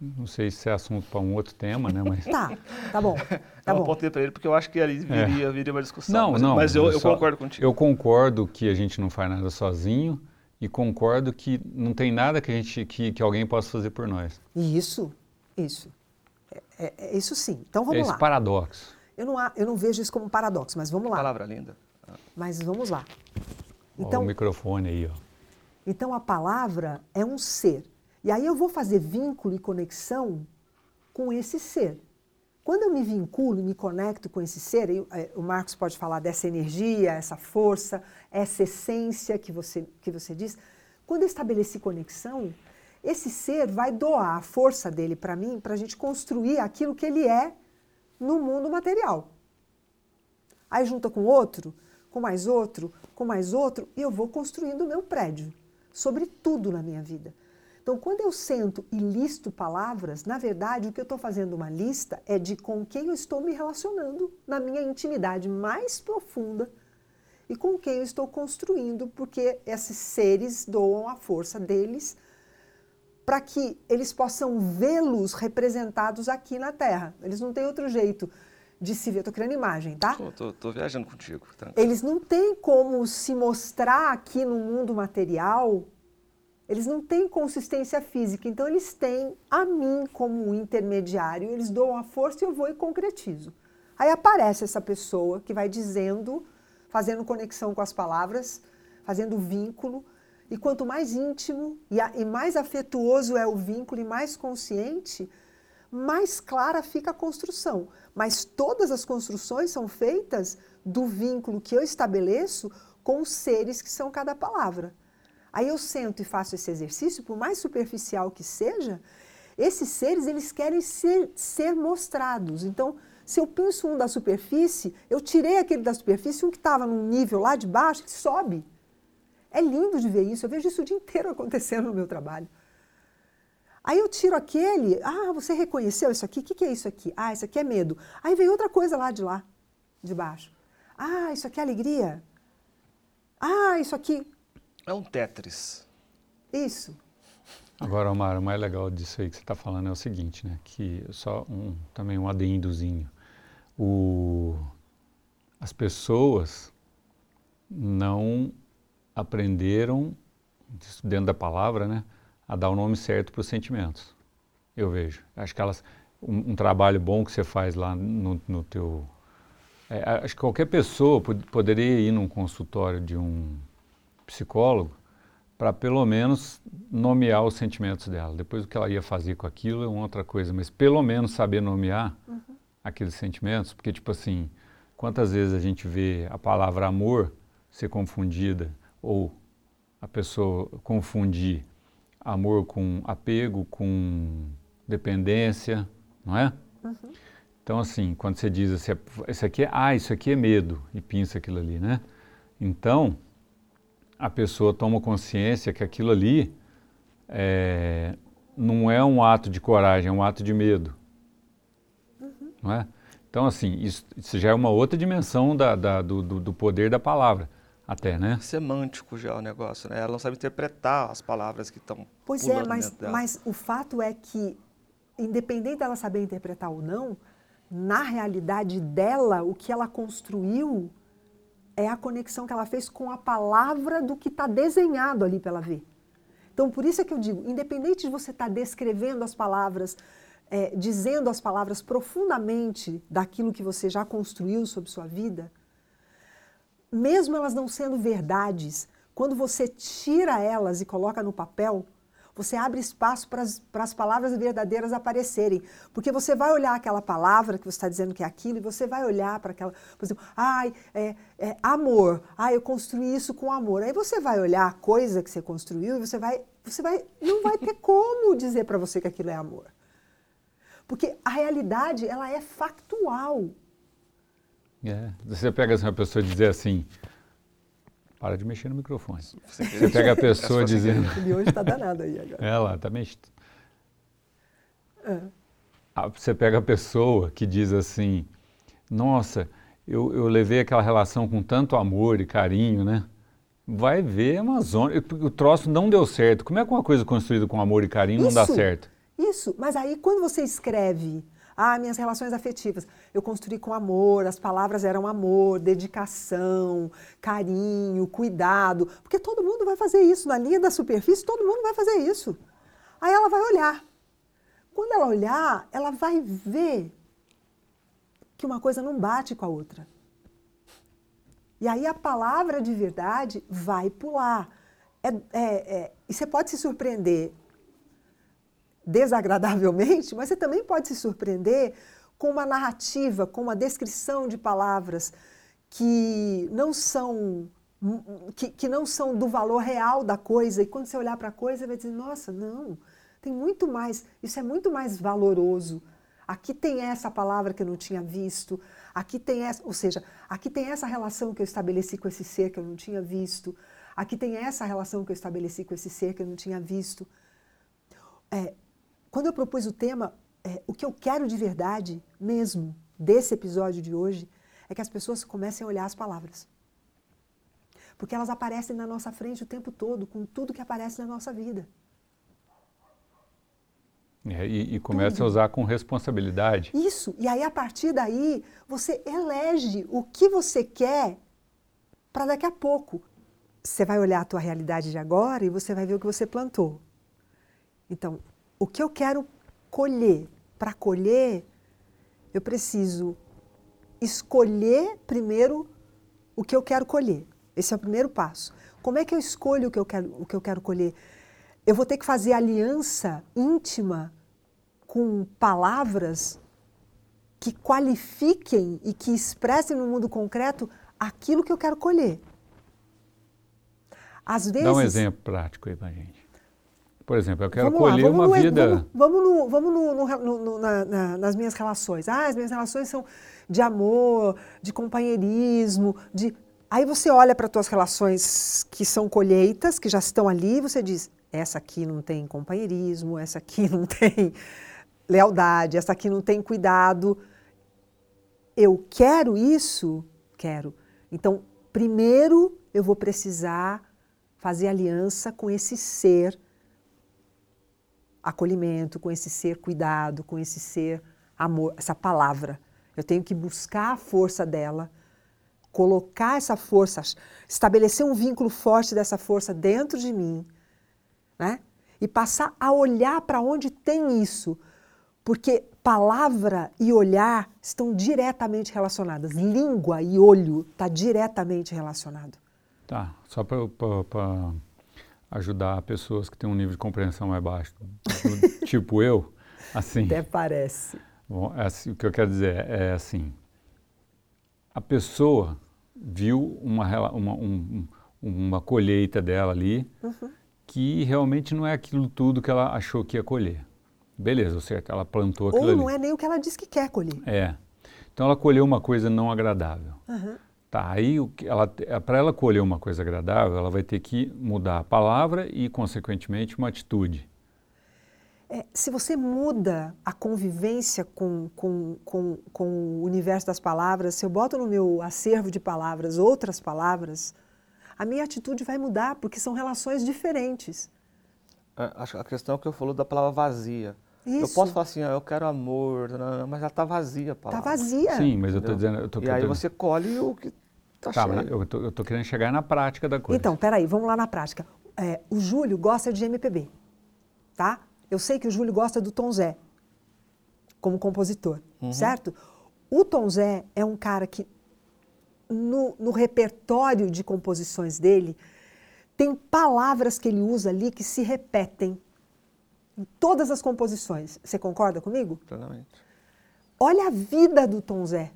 Não sei se é assunto para um outro tema, né? Mas... Tá, tá bom. *laughs* Tá eu bom. apontei para ele porque eu acho que ali viria, é. viria uma discussão. Não, mas, não. Mas eu, eu só, concordo contigo. Eu concordo que a gente não faz nada sozinho e concordo que não tem nada que, a gente, que, que alguém possa fazer por nós. Isso, isso. É, é, é isso sim. Então vamos é esse lá. paradoxo. Eu não, eu não vejo isso como paradoxo, mas vamos lá. Palavra linda. Mas vamos lá. Então, o microfone aí, ó. Então a palavra é um ser. E aí eu vou fazer vínculo e conexão com esse ser. Quando eu me vinculo e me conecto com esse ser, eu, é, o Marcos pode falar dessa energia, essa força, essa essência que você, que você diz. Quando eu estabeleci conexão, esse ser vai doar a força dele para mim, para a gente construir aquilo que ele é no mundo material. Aí junta com outro, com mais outro, com mais outro, e eu vou construindo o meu prédio sobre tudo na minha vida. Então, quando eu sento e listo palavras, na verdade, o que eu estou fazendo uma lista é de com quem eu estou me relacionando na minha intimidade mais profunda e com quem eu estou construindo, porque esses seres doam a força deles para que eles possam vê-los representados aqui na Terra. Eles não têm outro jeito de se ver. Estou criando imagem, tá? Estou viajando contigo. Tá? Eles não têm como se mostrar aqui no mundo material eles não têm consistência física, então eles têm a mim como intermediário, eles dão a força e eu vou e concretizo. Aí aparece essa pessoa que vai dizendo, fazendo conexão com as palavras, fazendo vínculo, e quanto mais íntimo e, a, e mais afetuoso é o vínculo e mais consciente, mais clara fica a construção. Mas todas as construções são feitas do vínculo que eu estabeleço com os seres que são cada palavra. Aí eu sento e faço esse exercício, por mais superficial que seja, esses seres eles querem ser, ser mostrados. Então, se eu penso um da superfície, eu tirei aquele da superfície, um que estava num nível lá de baixo, que sobe. É lindo de ver isso, eu vejo isso o dia inteiro acontecendo no meu trabalho. Aí eu tiro aquele, ah, você reconheceu isso aqui? O que, que é isso aqui? Ah, isso aqui é medo. Aí vem outra coisa lá de lá, de baixo. Ah, isso aqui é alegria. Ah, isso aqui. É um Tetris. Isso. Agora, Omar, o mais legal disso aí que você está falando é o seguinte, né? Que só um, também um adendozinho. O, as pessoas não aprenderam, dentro da palavra, né? A dar o nome certo para os sentimentos. Eu vejo. Acho que elas, um, um, trabalho bom que você faz lá no, no teu É, acho que qualquer pessoa pod poderia ir num consultório de um psicólogo para pelo menos nomear os sentimentos dela. Depois o que ela ia fazer com aquilo é uma outra coisa, mas pelo menos saber nomear uhum. aqueles sentimentos, porque tipo assim, quantas vezes a gente vê a palavra amor ser confundida ou a pessoa confundir amor com apego, com dependência, não é? Uhum. Então, assim, quando você diz assim, isso aqui é, ah, isso aqui é medo, e pinça aquilo ali, né? Então, a pessoa toma consciência que aquilo ali é, não é um ato de coragem, é um ato de medo. Uhum. Não é? Então, assim, isso, isso, já é uma outra dimensão da, da, do, do, poder da palavra, até, né? Semântico já o negócio, né? Ela não sabe interpretar as palavras que estão. Pois é, mas, mas o fato é que, independente dela saber interpretar ou não, na realidade dela, o que ela construiu é a conexão que ela fez com a palavra do que está desenhado ali para ela ver. Então, por isso é que eu digo, independente de você estar tá descrevendo as palavras, é, dizendo as palavras profundamente daquilo que você já construiu sobre sua vida, mesmo elas não sendo verdades, quando você tira elas e coloca no papel, você abre espaço para as palavras verdadeiras aparecerem. Porque você vai olhar aquela palavra que você está dizendo que é aquilo, e você vai olhar para aquela, por exemplo, ai, é, é, amor, ai, eu construí isso com amor. Aí você vai olhar a coisa que você construiu e você vai, você vai, não vai ter *laughs* como dizer para você que aquilo é amor. Porque a realidade, ela é factual. É, você pega assim, uma pessoa e dizer assim, para de mexer no microfone. Você, Você pega a *laughs* pessoa dizendo. Ele hoje está danado aí agora. É lá, está mexendo. É. Você pega a pessoa que diz assim: Nossa, eu, eu levei aquela relação com tanto amor e carinho, né? Vai ver Amazônia. O troço não deu certo. Como é que uma coisa construída com amor e carinho isso, não dá certo? Isso, mas aí quando você escreve ah, minhas relações afetivas. Eu construí com amor, as palavras eram amor, dedicação, carinho, cuidado. Porque todo mundo vai fazer isso. Na linha da superfície, todo mundo vai fazer isso. Aí ela vai olhar. Quando ela olhar, ela vai ver que uma coisa não bate com a outra. E aí a palavra de verdade vai pular. É, é, é, e você pode se surpreender desagradavelmente, mas você também pode se surpreender com uma narrativa, com uma descrição de palavras que não são que, que não são do valor real da coisa. E quando você olhar para a coisa, vai dizer: nossa, não, tem muito mais, isso é muito mais valoroso. Aqui tem essa palavra que eu não tinha visto, aqui tem essa, ou seja, aqui tem essa relação que eu estabeleci com esse ser que eu não tinha visto, aqui tem essa relação que eu estabeleci com esse ser que eu não tinha visto. É, quando eu propus o tema, é, o que eu quero de verdade, mesmo, desse episódio de hoje, é que as pessoas comecem a olhar as palavras. Porque elas aparecem na nossa frente o tempo todo, com tudo que aparece na nossa vida. É, e, e começa a usar com responsabilidade. Isso. E aí, a partir daí, você elege o que você quer para daqui a pouco. Você vai olhar a tua realidade de agora e você vai ver o que você plantou. Então, o que eu quero colher. Para colher, eu preciso escolher primeiro o que eu quero colher. Esse é o primeiro passo. Como é que eu escolho o que eu quero, o que eu quero colher? Eu vou ter que fazer aliança íntima com palavras que qualifiquem e que expressem no mundo concreto aquilo que eu quero colher. Às vezes, Dá um exemplo prático aí para gente. Por exemplo, eu quero vamos colher lá, uma no, vida. Vamos, vamos, no, vamos no, no, na, na, nas minhas relações. Ah, as minhas relações são de amor, de companheirismo, de. Aí você olha para as tuas relações que são colheitas, que já estão ali, e você diz: essa aqui não tem companheirismo, essa aqui não *laughs* tem lealdade, essa aqui não tem cuidado. Eu quero isso? Quero. Então, primeiro eu vou precisar fazer aliança com esse ser acolhimento, com esse ser cuidado, com esse ser amor, essa palavra. Eu tenho que buscar a força dela, colocar essa força, estabelecer um vínculo forte dessa força dentro de mim, né? E passar a olhar para onde tem isso. Porque palavra e olhar estão diretamente relacionadas. Língua e olho está diretamente relacionado. Tá, só para ajudar pessoas que têm um nível de compreensão mais baixo, *laughs* tipo eu, assim. Até parece. Bom, é assim, o que eu quero dizer é assim: a pessoa viu uma, uma, um, uma colheita dela ali uhum. que realmente não é aquilo tudo que ela achou que ia colher. Beleza, certo, ela plantou aquilo Ou não ali. é nem o que ela disse que quer colher. É. Então ela colheu uma coisa não agradável. Uhum. Tá, aí para ela colher uma coisa agradável, ela vai ter que mudar a palavra e, consequentemente, uma atitude. É, se você muda a convivência com, com, com, com o universo das palavras, se eu boto no meu acervo de palavras outras palavras, a minha atitude vai mudar, porque são relações diferentes. É, a questão é que eu falou da palavra vazia. Isso. Eu posso falar assim, ah, eu quero amor, mas já está vazia a tá palavra. Está vazia. Sim, mas eu estou dizendo... Eu tô, e aí você colhe o que tá, cheio. Eu estou querendo chegar na prática da coisa. Então, peraí, vamos lá na prática. É, o Júlio gosta de MPB, tá? Eu sei que o Júlio gosta do Tom Zé, como compositor, uhum. certo? O Tom Zé é um cara que, no, no repertório de composições dele, tem palavras que ele usa ali que se repetem em todas as composições. Você concorda comigo? Totalmente. Olha a vida do Tom Zé.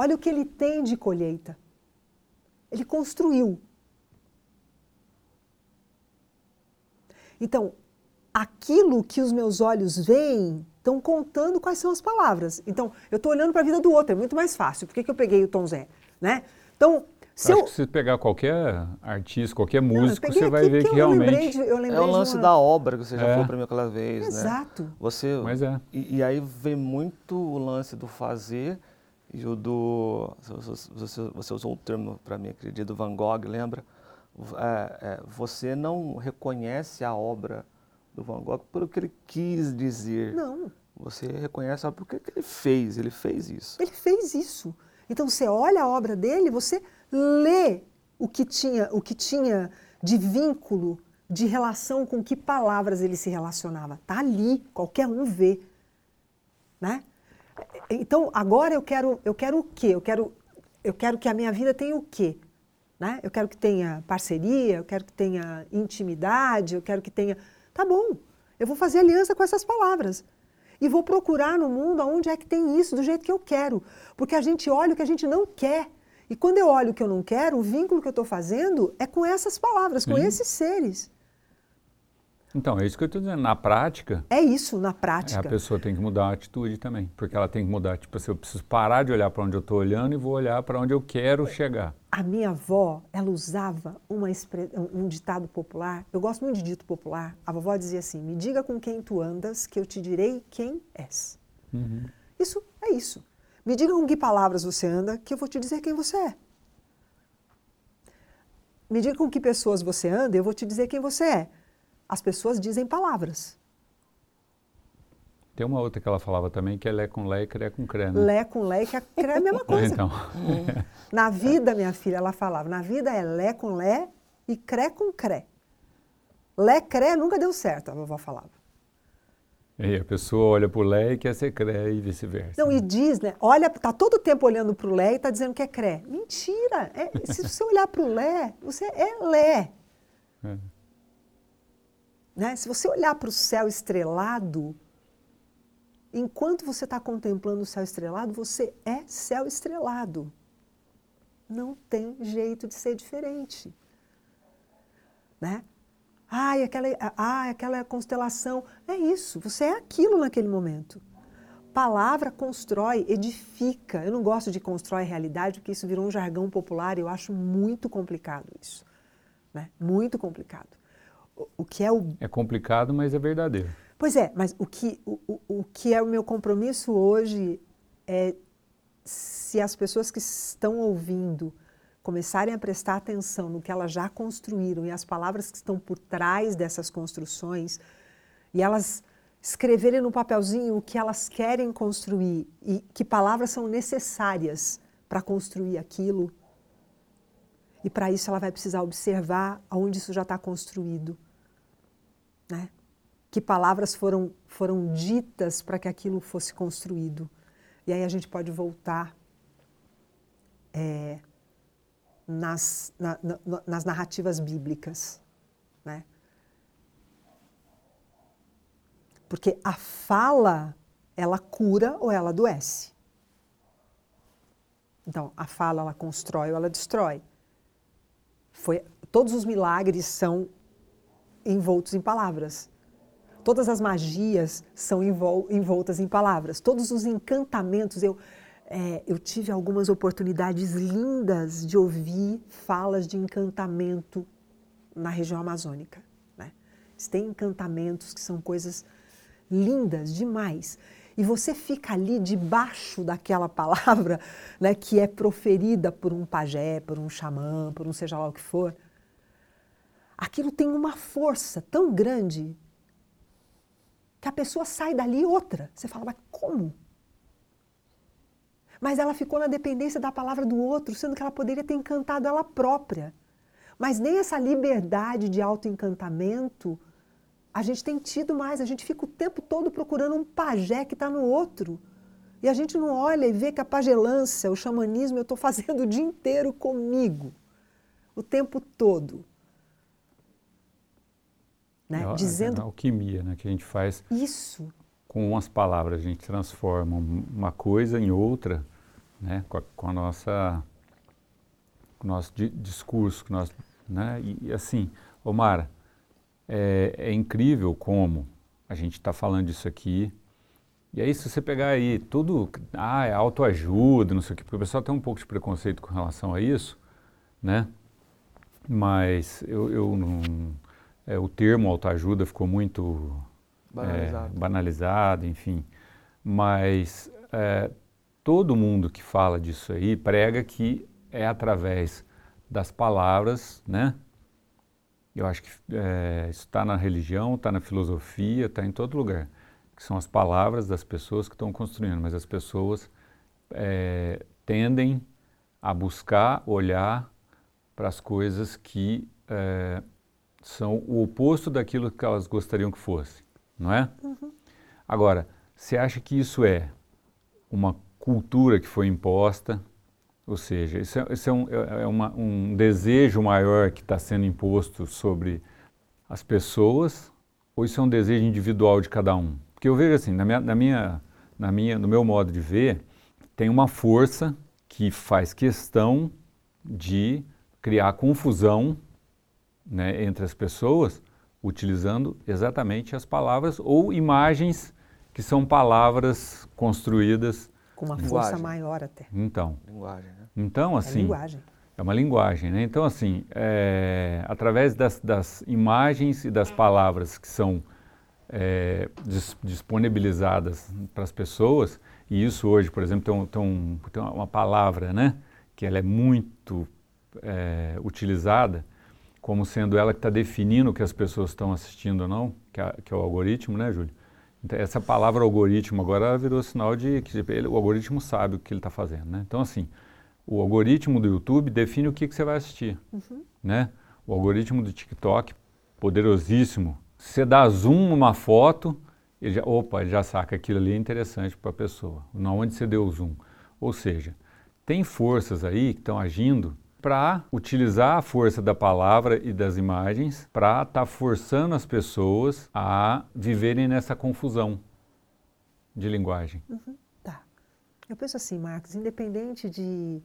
Olha o que ele tem de colheita. Ele construiu. Então, aquilo que os meus olhos veem estão contando quais são as palavras. Então, eu estou olhando para a vida do outro, é muito mais fácil. Por que, que eu peguei o Tom Zé? Né? Então, se Acho eu... que se pegar qualquer artista, qualquer músico, não, você vai ver que, que realmente. De, é o lance uma... da obra que você já é. falou para mim aquela vez. Né? Exato. Né? Você, Mas é. E, e, aí vem muito o lance do fazer e o do. Você, você, usou um termo para mim do Van Gogh, lembra? É, é, você não reconhece a obra do Van Gogh pelo que ele quis dizer. Não. Você reconhece a obra porque ele fez, ele fez isso. Ele fez isso. Então você olha a obra dele, você lê o que tinha, o que tinha de vínculo, de relação com que palavras ele se relacionava. Tá ali, qualquer um vê, né? Então agora eu quero, eu quero o quê? Eu quero, eu quero que a minha vida tenha o quê? Né? Eu quero que tenha parceria, eu quero que tenha intimidade, eu quero que tenha. Tá bom, eu vou fazer aliança com essas palavras. E vou procurar no mundo aonde é que tem isso, do jeito que eu quero. Porque a gente olha o que a gente não quer. E quando eu olho o que eu não quero, o vínculo que eu estou fazendo é com essas palavras, Sim. com esses seres. Então, é isso que eu estou dizendo. Na prática. É isso, na prática. a pessoa tem que mudar a atitude também. Porque ela tem que mudar. Tipo assim, eu preciso parar de olhar para onde eu estou olhando e vou olhar para onde eu quero chegar. A minha avó, ela usava uma um ditado popular. Eu gosto muito de dito popular. A vovó dizia assim: Me diga com quem tu andas, que eu te direi quem és. Uhum. Isso é isso. Me diga com que palavras você anda, que eu vou te dizer quem você é. Me diga com que pessoas você anda, eu vou te dizer quem você é. As pessoas dizem palavras. Tem uma outra que ela falava também, que é Lé com Lé e Cré com Cré, né? Lé com Lé e Cré é a mesma *laughs* coisa. então. Na vida, minha filha, ela falava, na vida é Lé com Lé e Cré com Cré. Lé, Cré nunca deu certo, a vovó falava. E a pessoa olha para o Lé e quer ser Cré e vice-versa. Não, e diz, né? Olha, tá todo o tempo olhando para o Lé e está dizendo que é Cré. Mentira! É, se você olhar para o Lé, você é Lé. É. Né? Se você olhar para o céu estrelado, enquanto você está contemplando o céu estrelado, você é céu estrelado. Não tem jeito de ser diferente. Né? Ai, aquela, ai, aquela constelação. É isso, você é aquilo naquele momento. Palavra constrói, edifica. Eu não gosto de constrói realidade, porque isso virou um jargão popular e eu acho muito complicado isso. Né? Muito complicado. O, que é o. É complicado, mas é verdadeiro. Pois é, mas o que, o, o, o que é o meu compromisso hoje é se as pessoas que estão ouvindo começarem a prestar atenção no que elas já construíram e as palavras que estão por trás dessas construções, e elas escreverem no papelzinho o que elas querem construir e que palavras são necessárias para construir aquilo. E para isso ela vai precisar observar aonde isso já está construído. Né? que palavras foram, foram ditas para que aquilo fosse construído. E aí a gente pode voltar é, nas, na, na, nas narrativas bíblicas. Né? Porque a fala, ela cura ou ela adoece. Então, a fala, ela constrói ou ela destrói. Foi, todos os milagres são envoltos em palavras. Todas as magias são envoltas em palavras. Todos os encantamentos. Eu, é, eu tive algumas oportunidades lindas de ouvir falas de encantamento na região amazônica. Né? Tem encantamentos que são coisas lindas demais. E você fica ali debaixo daquela palavra né, que é proferida por um pajé, por um xamã, por um seja lá o que for. Aquilo tem uma força tão grande que a pessoa sai dali outra. Você fala, mas como? Mas ela ficou na dependência da palavra do outro, sendo que ela poderia ter encantado ela própria. Mas nem essa liberdade de autoencantamento a gente tem tido mais. A gente fica o tempo todo procurando um pajé que está no outro. E a gente não olha e vê que a pagelância, o xamanismo, eu estou fazendo o dia inteiro comigo. O tempo todo. Né? É, Dizendo... a alquimia né, que a gente faz. Isso. Com umas palavras, a gente transforma uma coisa em outra, né, com, a, com a nossa, com o nosso di discurso, com nós, né, e, e assim, Omar, é, é incrível como a gente está falando disso aqui, e aí, se você pegar aí tudo, ah, é autoajuda, não sei o quê, porque o pessoal tem um pouco de preconceito com relação a isso, né? Mas eu, eu não é, o termo autoajuda ficou muito banalizado, é, banalizado enfim. Mas é, todo mundo que fala disso aí prega que é através das palavras, né? Eu acho que é, isso está na religião, está na filosofia, está em todo lugar. Que são as palavras das pessoas que estão construindo, mas as pessoas é, tendem a buscar olhar para as coisas que é, são o oposto daquilo que elas gostariam que fosse, não é? Uhum. Agora, você acha que isso é uma cultura que foi imposta? Ou seja, isso é, isso é, um, é, é uma, um, desejo maior que está sendo imposto sobre as pessoas? Ou isso é um desejo individual de cada um? Porque eu vejo assim, na minha, na minha, na minha, no meu modo de ver, tem uma força que faz questão de criar confusão né, entre as pessoas, utilizando exatamente as palavras ou imagens que são palavras construídas com uma força maior até. Então. Linguagem, né? Então, é assim. É linguagem. É uma linguagem, né? Então, assim, é, através das, das, imagens e das palavras que são é, dis, disponibilizadas para as pessoas, e isso hoje, por exemplo, tem, tem, tem uma palavra, né? Que ela é muito é, utilizada, como sendo ela que está definindo o que as pessoas estão assistindo ou não, que é, que é o algoritmo, né, Júlio? Então, essa palavra algoritmo agora virou sinal de que tipo, ele, o algoritmo sabe o que ele está fazendo, né? Então, assim, o algoritmo do YouTube define o que, que você vai assistir, uhum. né? O algoritmo do TikTok, poderosíssimo. Se você dá zoom numa foto, ele já, opa, ele já saca aquilo ali é interessante para a pessoa, não onde você deu o zoom. Ou seja, tem forças aí que estão agindo para utilizar a força da palavra e das imagens para estar tá forçando as pessoas a viverem nessa confusão de linguagem. Uhum, tá. Eu penso assim, Marcos, independente de,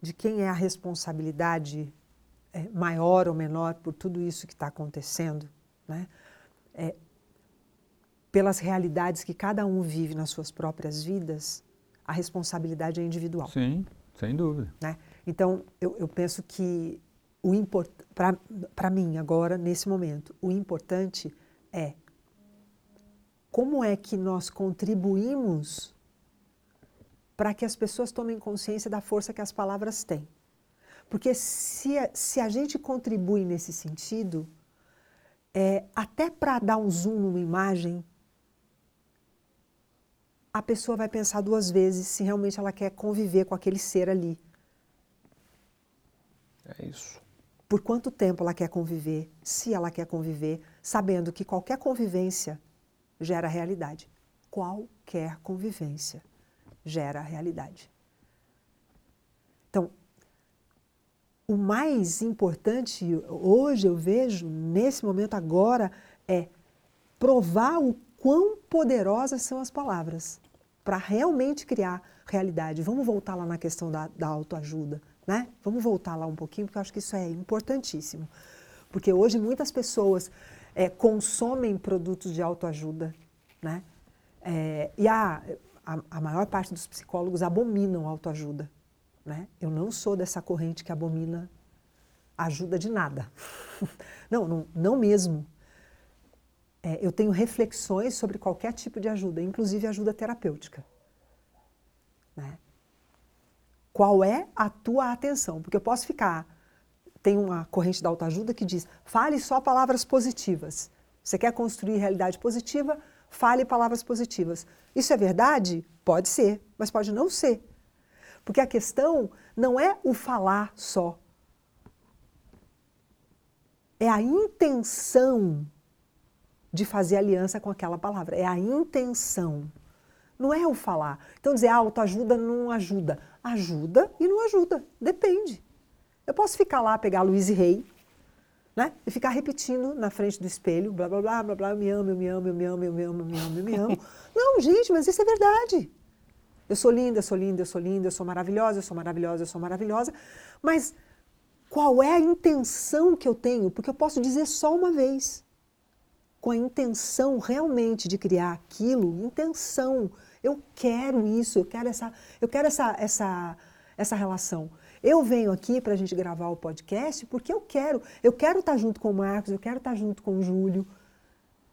de quem é a responsabilidade é, maior ou menor por tudo isso que está acontecendo, né? É, pelas realidades que cada um vive nas suas próprias vidas, a responsabilidade é individual. Sim, sem dúvida. Né? Então, eu, eu penso que para mim agora, nesse momento, o importante é como é que nós contribuímos para que as pessoas tomem consciência da força que as palavras têm. Porque se a, se a gente contribui nesse sentido, é, até para dar um zoom numa imagem, a pessoa vai pensar duas vezes se realmente ela quer conviver com aquele ser ali. É isso. Por quanto tempo ela quer conviver, se ela quer conviver, sabendo que qualquer convivência gera realidade. Qualquer convivência gera realidade. Então, o mais importante hoje eu vejo, nesse momento agora, é provar o quão poderosas são as palavras para realmente criar realidade. Vamos voltar lá na questão da, da autoajuda, né? Vamos voltar lá um pouquinho, porque eu acho que isso é importantíssimo. Porque hoje muitas pessoas é, consomem produtos de autoajuda, né? É, e a, a, a, maior parte dos psicólogos abominam autoajuda, né? Eu não sou dessa corrente que abomina ajuda de nada. *laughs* não, não, não mesmo. É, eu tenho reflexões sobre qualquer tipo de ajuda, inclusive ajuda terapêutica. Né? Qual é a tua atenção? Porque eu posso ficar tem uma corrente da autoajuda que diz: fale só palavras positivas. Você quer construir realidade positiva? Fale palavras positivas. Isso é verdade? Pode ser, mas pode não ser. Porque a questão não é o falar só. É a intenção de fazer aliança com aquela palavra. É a intenção. Não é o falar. Então dizer ah, autoajuda não ajuda. Ajuda e não ajuda. Depende. Eu posso ficar lá, pegar Luiz e Rei, né? E ficar repetindo na frente do espelho, blá, blá, blá, blá, blá, eu me amo, eu me amo, eu me amo, eu me amo, eu me amo, eu me amo. *laughs* Não, gente, mas isso é verdade. Eu sou linda, eu sou linda, eu sou linda, eu sou maravilhosa, eu sou maravilhosa, eu sou maravilhosa. Mas qual é a intenção que eu tenho? Porque eu posso dizer só uma vez. Com a intenção realmente de criar aquilo, intenção. Eu quero isso, eu quero essa, eu quero essa, essa, essa relação. Eu venho aqui para a gente gravar o podcast porque eu quero. Eu quero estar tá junto com o Marcos, eu quero estar tá junto com o Júlio.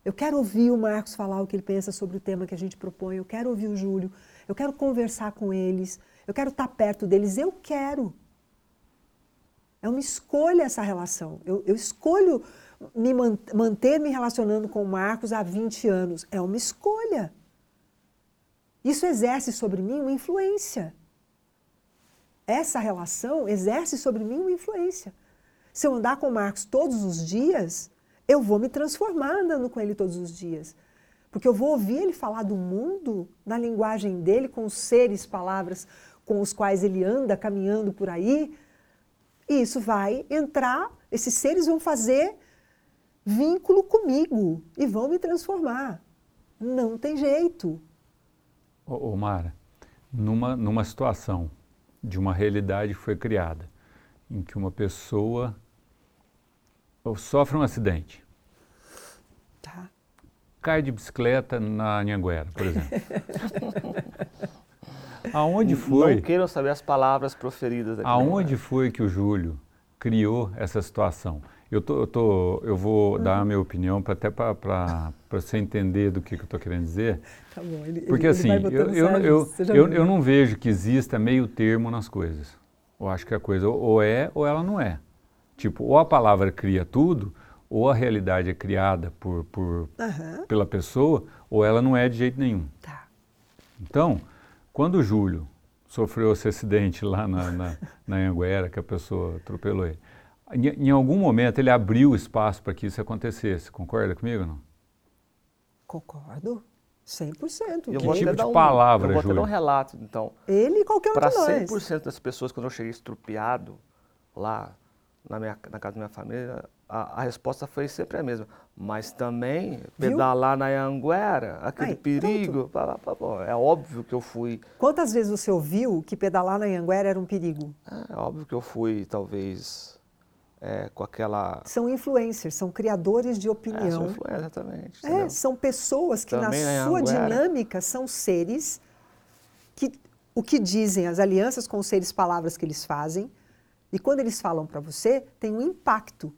Eu quero ouvir o Marcos falar o que ele pensa sobre o tema que a gente propõe. Eu quero ouvir o Júlio. Eu quero conversar com eles. Eu quero estar tá perto deles. Eu quero. É uma escolha essa relação. Eu, eu escolho me manter me relacionando com o Marcos há 20 anos. É uma escolha. Isso exerce sobre mim uma influência essa relação exerce sobre mim uma influência. Se eu andar com o Marcos todos os dias, eu vou me transformar andando com ele todos os dias. Porque eu vou ouvir ele falar do mundo na linguagem dele, com os seres, palavras com os quais ele anda caminhando por aí. E isso vai entrar, esses seres vão fazer vínculo comigo e vão me transformar. Não tem jeito. Mara, numa, numa situação de uma realidade que foi criada, em que uma pessoa sofre um acidente. Tá. Cai de bicicleta na Anhanguera, por exemplo. *laughs* Aonde foi? Não queiram saber as palavras proferidas aqui. Aonde foi que o Júlio criou essa situação? Eu, tô, eu, tô, eu vou uhum. dar a minha opinião pra, até para você entender do que, que eu estou querendo dizer. Tá bom, ele, Porque ele, assim, eu, eu, eu, eu, eu, não vejo que exista meio termo nas coisas. Eu acho que a coisa ou é ou ela não é. Tipo, ou a palavra cria tudo, ou a realidade é criada por, por, uhum. pela pessoa, ou ela não é de jeito nenhum. Tá. Então, quando o Júlio sofreu esse acidente lá na, na, na Anguera, que a pessoa atropelou ele, em, em algum momento ele abriu espaço para que isso acontecesse. Concorda comigo não? Concordo. 100%. Eu que tipo de um, palavra, Eu vou Júlia? dar um relato, então. Ele e qualquer um de nós. Para 100% das pessoas, quando eu cheguei estrupiado lá na, minha, na casa da minha família, a, a, resposta foi sempre a mesma. Mas também, Viu? pedalar na Anguera, aquele Ai, perigo, pá, pá, pá, é óbvio que eu fui... Quantas vezes você ouviu que pedalar na Anguera era um perigo? É, é óbvio que eu fui, talvez é, com aquela. São influencers, são criadores de opinião. É, são exatamente. É, são pessoas que, Também na sua dinâmica, são seres que o que dizem, as alianças com os seres, palavras que eles fazem, e quando eles falam para você, tem um impacto.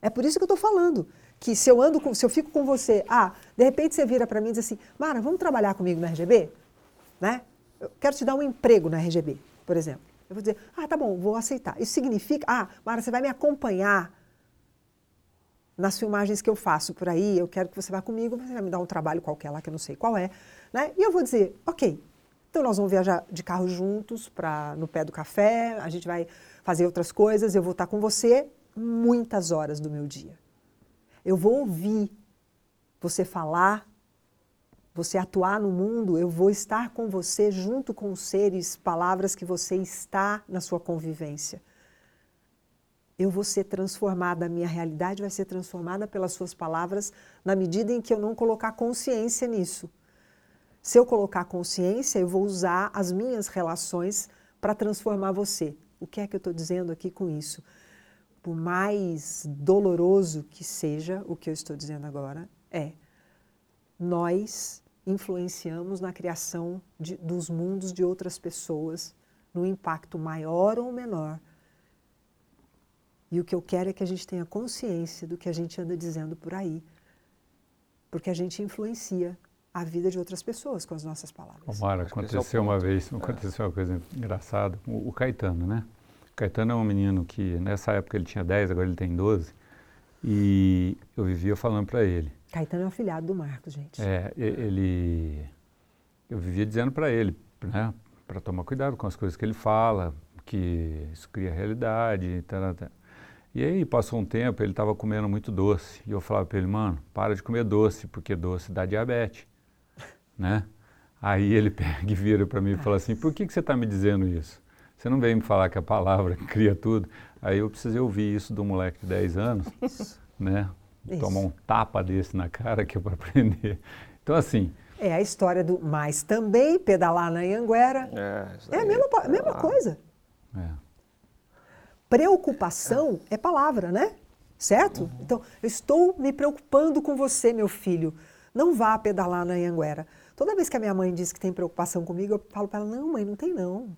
É por isso que eu estou falando. Que se eu ando com, se eu fico com você, ah, de repente você vira para mim e diz assim, Mara, vamos trabalhar comigo no RGB? Né? Eu quero te dar um emprego no RGB, por exemplo. Eu vou dizer, ah, tá bom, vou aceitar. Isso significa, ah, Mara, você vai me acompanhar nas filmagens que eu faço por aí, eu quero que você vá comigo, você vai me dar um trabalho qualquer lá que eu não sei qual é, né? E eu vou dizer, ok, então nós vamos viajar de carro juntos para no pé do café, a gente vai fazer outras coisas, eu vou estar com você muitas horas do meu dia. Eu vou ouvir você falar, você atuar no mundo, eu vou estar com você junto com os seres, palavras que você está na sua convivência. Eu vou ser transformada, a minha realidade vai ser transformada pelas suas palavras na medida em que eu não colocar consciência nisso. Se eu colocar consciência, eu vou usar as minhas relações para transformar você. O que é que eu estou dizendo aqui com isso? Por mais doloroso que seja o que eu estou dizendo agora, é nós influenciamos na criação de, dos mundos de outras pessoas, no impacto maior ou menor. E o que eu quero é que a gente tenha consciência do que a gente anda dizendo por aí, porque a gente influencia a vida de outras pessoas com as nossas palavras. Omar, aconteceu é uma vez, é. aconteceu uma coisa engraçada, o, o, Caetano, né? O Caetano é um menino que nessa época ele tinha 10, agora ele tem 12, e eu vivia falando para ele. Caetano é o filhado do Marcos, gente. É, ele eu vivia dizendo para ele, né, para tomar cuidado com as coisas que ele fala, que isso cria realidade, e tal, tal. E aí passou um tempo, ele estava comendo muito doce, e eu falava para ele, mano, para de comer doce, porque doce dá diabetes né? Aí ele *laughs* pega e vira para mim e fala assim: por que, que você está me dizendo isso? Você não veio me falar que a palavra *laughs* cria tudo? Aí eu precisei ouvir isso do moleque de 10 anos, né? Isso. Tomar um tapa desse na cara que é para aprender. *laughs* Então, assim. É a história do mas também pedalar na Anguera. É, é a mesma, a mesma coisa. É. Preocupação é palavra, né? Certo? Uhum. Então, eu estou me preocupando com você, meu filho. Não vá pedalar na Anguera. Toda vez que a minha mãe diz que tem preocupação comigo, eu falo para ela: não, mãe, não tem não.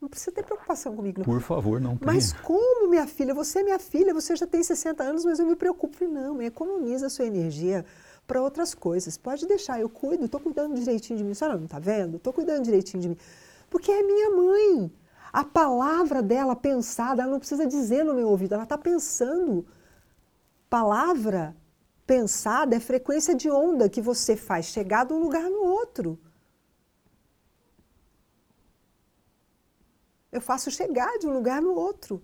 Não precisa ter preocupação comigo. Não. Por favor, não tenha. Mas como, minha filha? Você é minha filha, você já tem 60 anos, mas eu me preocupo. Falei, não, mãe, economiza a sua energia para outras coisas. Pode deixar, eu cuido, estou cuidando direitinho de mim. A senhora não está vendo? Estou cuidando direitinho de mim. Porque é minha mãe. A palavra dela pensada, ela não precisa dizer no meu ouvido, ela está pensando. Palavra pensada é frequência de onda que você faz chegar de um lugar no outro. Eu faço chegar de um lugar no outro.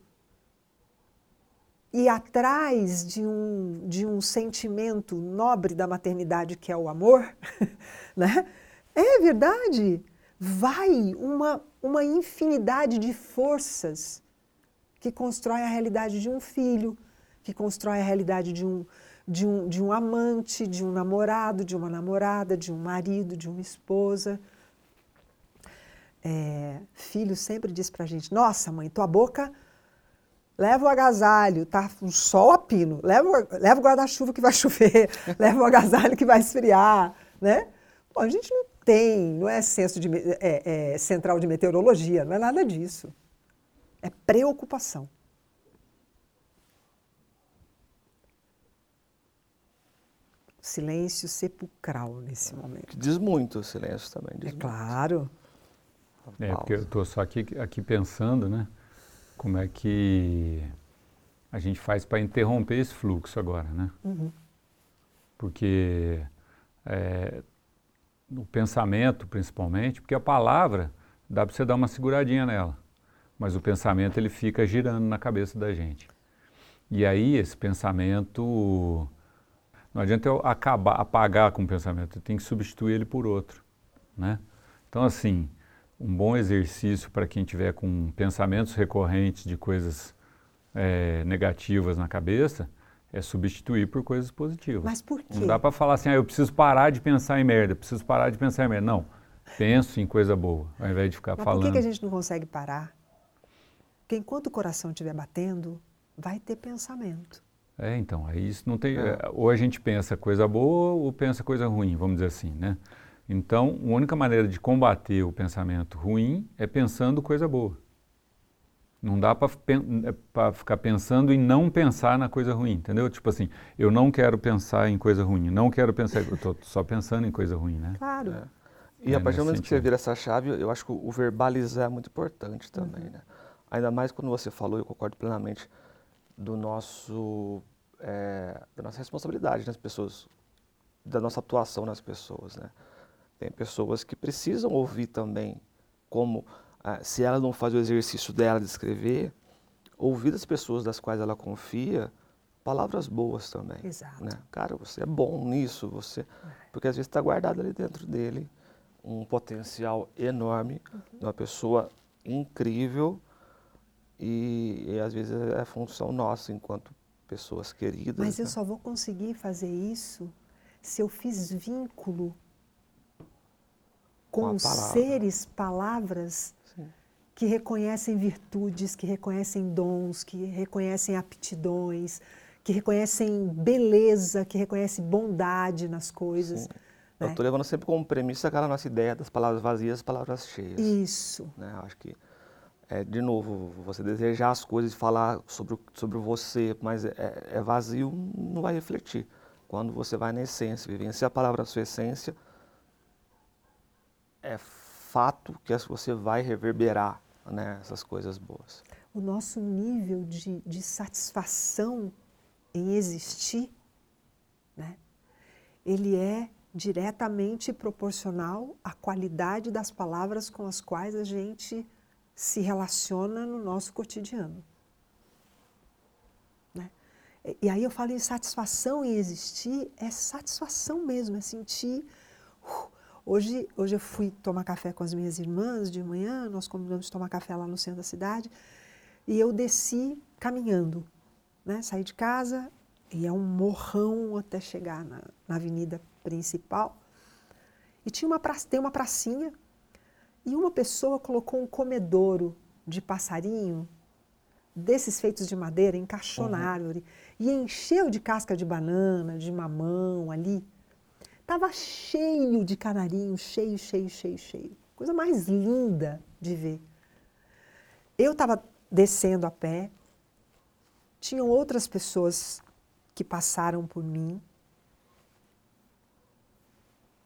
E atrás de um, de um sentimento nobre da maternidade, que é o amor, *laughs* né? é verdade, vai uma, uma infinidade de forças que constrói a realidade de um filho, que constrói a realidade de um, de um, de um amante, de um namorado, de uma namorada, de um marido, de uma esposa. É, filho sempre diz para a gente: Nossa, mãe, tua boca leva o agasalho, tá um sol a pino, leva, leva o guarda-chuva que vai *laughs* chover, leva o agasalho que vai esfriar, né? Bom, a gente não tem, não é, senso de, é, é central de meteorologia, não é nada disso. É preocupação. silêncio sepulcral nesse momento. Diz muito o silêncio também. é muito. claro. É, porque eu estou só aqui, aqui pensando, né? Como é que a gente faz para interromper esse fluxo agora, né? Uhum. Porque é, no pensamento, principalmente, porque a palavra dá para você dar uma seguradinha nela, mas o pensamento ele fica girando na cabeça da gente. E aí esse pensamento não adianta eu acabar, apagar com o pensamento, eu tenho que substituir ele por outro, né? Então, assim, um bom exercício para quem tiver com pensamentos recorrentes de coisas é, negativas na cabeça é substituir por coisas positivas. Mas por quê? Não dá para falar assim, ah, eu preciso parar de pensar em merda, preciso parar de pensar em merda. Não, penso em coisa boa, ao invés de ficar Mas falando. por que, que a gente não consegue parar? Porque enquanto o coração estiver batendo, vai ter pensamento. É, então, aí isso não tem. É. é. Ou a gente pensa coisa boa ou pensa coisa ruim, vamos dizer assim, né? Então, a única maneira de combater o pensamento ruim é pensando coisa boa. Não dá para é, ficar pensando em não pensar na coisa ruim, entendeu? Tipo assim, eu não quero pensar em coisa ruim, não quero pensar, eu estou só pensando em coisa ruim, né? Claro. É. E é, a partir do momento que você vira essa chave, eu acho que o verbalizar é muito importante também, uhum. né? Ainda mais quando você falou, eu concordo plenamente, do nosso, é, da nossa responsabilidade nas pessoas, da nossa atuação nas pessoas, né? Tem pessoas que precisam ouvir também como, ah, se ela não faz o exercício dela de escrever, ouvir das pessoas das quais ela confia palavras boas também. Exato. Né? Cara, você é bom nisso, você. Porque às vezes está guardado ali dentro dele um potencial enorme, de uma pessoa incrível e, e às vezes é função nossa enquanto pessoas queridas. Mas eu né? só vou conseguir fazer isso se eu fiz vínculo com, Com a palavra. seres, palavras Sim. que reconhecem virtudes, que reconhecem dons, que reconhecem aptidões, que reconhecem beleza, que reconhecem bondade nas coisas. Sim. né? Eu estou levando sempre como premissa aquela nossa ideia das palavras vazias, palavras cheias. Isso. né? Acho que, é, de novo, você desejar as coisas e falar sobre, sobre você, mas é, é vazio, não vai refletir. Quando você vai na essência, vivenciar a palavra na sua essência, é fato que você vai reverberar né, essas coisas boas. O nosso nível de, de satisfação em existir, né, ele é diretamente proporcional à qualidade das palavras com as quais a gente se relaciona no nosso cotidiano. né? E- E aí eu falo em satisfação em existir, é satisfação mesmo, é sentir. uh, Hoje, hoje eu fui tomar café com as minhas irmãs de manhã, nós combinamos de tomar café lá no centro da cidade, e eu desci caminhando, né? Saí de casa e é um morrão até chegar na, na avenida principal. E tinha uma praça, tem uma pracinha e uma pessoa colocou um comedouro de passarinho desses feitos de madeira, encaixou na árvore e encheu de casca de banana, de mamão ali. Tava cheio de canarinho, cheio, cheio, cheio, cheio. Coisa mais linda de ver. Eu estava descendo a pé, tinham outras pessoas que passaram por mim.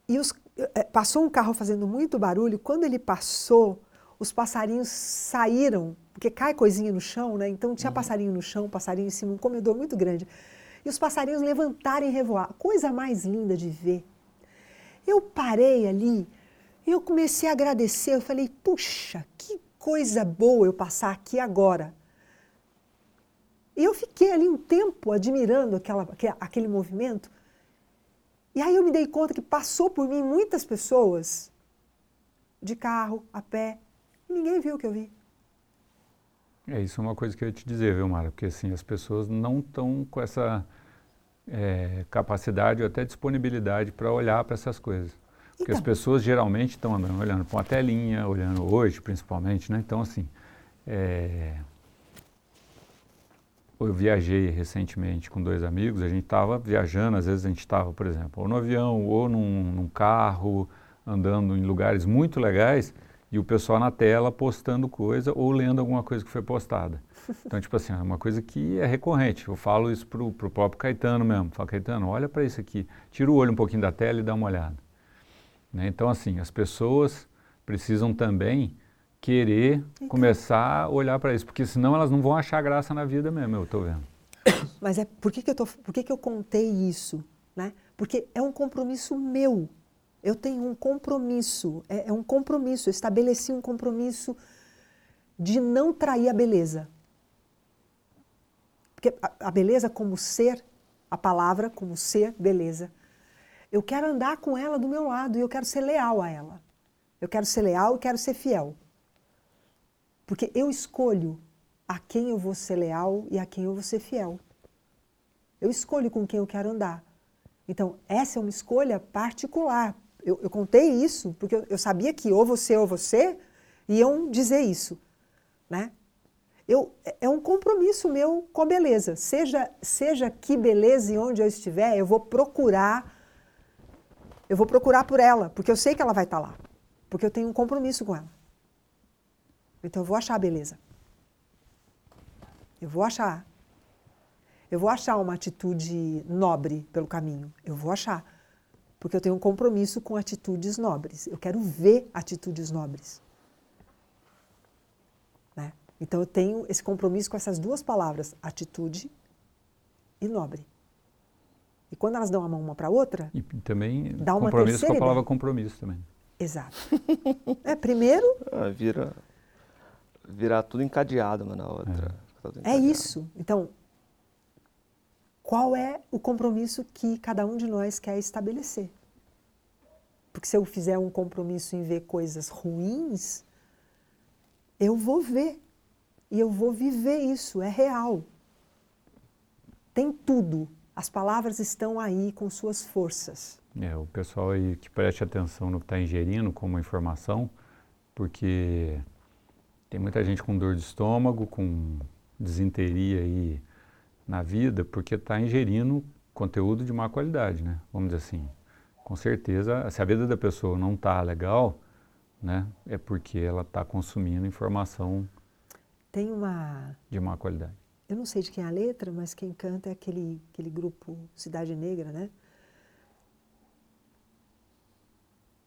E os- eh, passou um carro fazendo muito barulho. Quando ele passou, os passarinhos saíram, porque cai coisinha no chão, né? Então tinha passarinho no chão, passarinho em cima, um comedor muito grande. E os passarinhos levantaram e revoar. Coisa mais linda de ver. Eu parei ali e eu comecei a agradecer. Eu falei, puxa, que coisa boa eu passar aqui agora. E eu fiquei ali um tempo admirando aquela, aque- aquele movimento. E aí eu me dei conta que passou por mim muitas pessoas, de carro, a pé, e ninguém viu o que eu vi. É, isso é uma coisa que eu ia te dizer, viu, Mara? Porque assim, as pessoas não estão com essa é, capacidade ou até disponibilidade para olhar para essas coisas. Porque as Então. pessoas geralmente estão andando, olhando para uma telinha, olhando hoje principalmente, né? Então, assim, é, eu viajei recentemente com dois amigos, a gente estava viajando, às vezes a gente estava, por exemplo, ou no avião, ou num, num carro, andando em lugares muito legais, e o pessoal na tela postando coisa ou lendo alguma coisa que foi postada. *laughs* Então, tipo assim, é uma coisa que é recorrente. Eu falo isso pro, pro próprio Caetano mesmo. Falo, Caetano, olha para isso aqui. Tira o olho um pouquinho da tela e dá uma olhada. Né? Então, assim, as pessoas precisam também querer começar a olhar para isso, porque senão elas não vão achar graça na vida mesmo, eu estou vendo. Mas é por que, que, eu, tô, por que, que eu contei isso? Né? Porque é um compromisso meu. Eu tenho um compromisso, é, é um compromisso. Eu estabeleci um compromisso de não trair a beleza. Porque a, a beleza como ser, a palavra como ser, beleza. Eu quero andar com ela do meu lado e eu quero ser leal a ela. Eu quero ser leal e quero ser fiel. Porque eu escolho a quem eu vou ser leal e a quem eu vou ser fiel. Eu escolho com quem eu quero andar. Então, essa é uma escolha particular. Eu, eu contei isso porque eu, eu sabia que ou você ou você iam dizer isso. Né? Eu, é- é um compromisso meu com a beleza. Seja, seja que beleza e onde eu estiver, eu vou procurar. Eu vou procurar por ela, porque eu sei que ela vai estar lá. Porque eu tenho um compromisso com ela. Então eu vou achar a beleza. Eu vou achar. Eu vou achar uma atitude nobre pelo caminho. Eu vou achar. Porque eu tenho um compromisso com atitudes nobres. Eu quero ver atitudes nobres. Né? Então eu tenho esse compromisso com essas duas palavras, atitude e nobre. E quando elas dão a mão uma para a outra, E também Dá uma compromisso com terceira a palavra ideia. compromisso também. exato. *laughs* É, primeiro, Ah, vira, virar tudo encadeado uma na outra. É encadeado. isso. Então, qual é o compromisso que cada um de nós quer estabelecer. Porque se eu fizer um compromisso em ver coisas ruins, eu vou ver e eu vou viver isso, é real. Tem tudo. As palavras estão aí com suas forças. É, o pessoal aí que preste atenção no que está ingerindo como informação, porque tem muita gente com dor de estômago, com desinteria aí na vida, porque está ingerindo conteúdo de má qualidade, né? Vamos dizer assim. Com certeza, se a vida da pessoa não está legal, né, é porque ela está consumindo informação tem uma de má qualidade. Eu não sei de quem é a letra, mas quem canta é aquele aquele grupo Cidade Negra, né?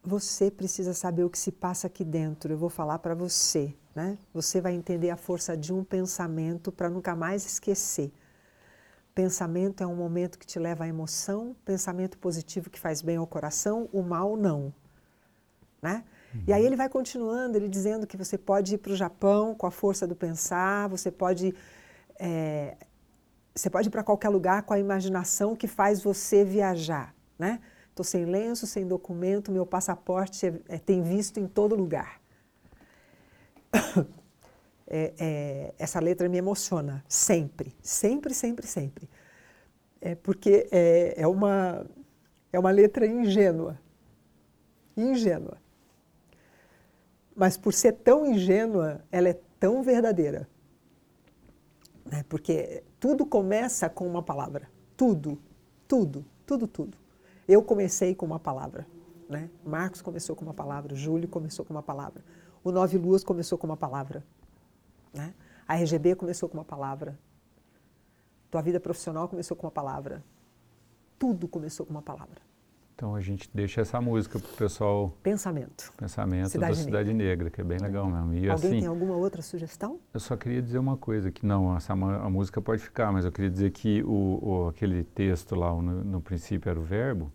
Você precisa saber o que se passa aqui dentro. Eu vou falar para você, né? Você vai entender a força de um pensamento para nunca mais esquecer. Pensamento é um momento que te leva à emoção, pensamento positivo que faz bem ao coração, o mal não, né? Uhum. E aí ele vai continuando, ele dizendo que você pode ir para o Japão com a força do pensar, você pode é, você pode ir para qualquer lugar com a imaginação que faz você viajar, né? Estou sem lenço, sem documento, meu passaporte é, é, tem visto em todo lugar. *coughs* É, é, essa letra me emociona sempre, sempre, sempre, sempre. É porque é, é, uma, é uma letra ingênua. Ingênua. Mas por ser tão ingênua, ela é tão verdadeira. Né? Porque tudo começa com uma palavra. Tudo, tudo, tudo, tudo. Eu comecei com uma palavra. Né? Marcos começou com uma palavra, Júlio começou com uma palavra, o Nove Luas começou com uma palavra, né? a RGB começou com uma palavra, tua vida profissional começou com uma palavra, tudo começou com uma palavra. Então a gente deixa essa música para o pessoal. Pensamento. Pensamento Cidade da Cidade Negra. Negra, que é bem legal mesmo. E, Alguém assim, tem alguma outra sugestão? Eu só queria dizer uma coisa, que não, essa, a música pode ficar, mas eu queria dizer que o, o aquele texto lá, no, no princípio era o verbo,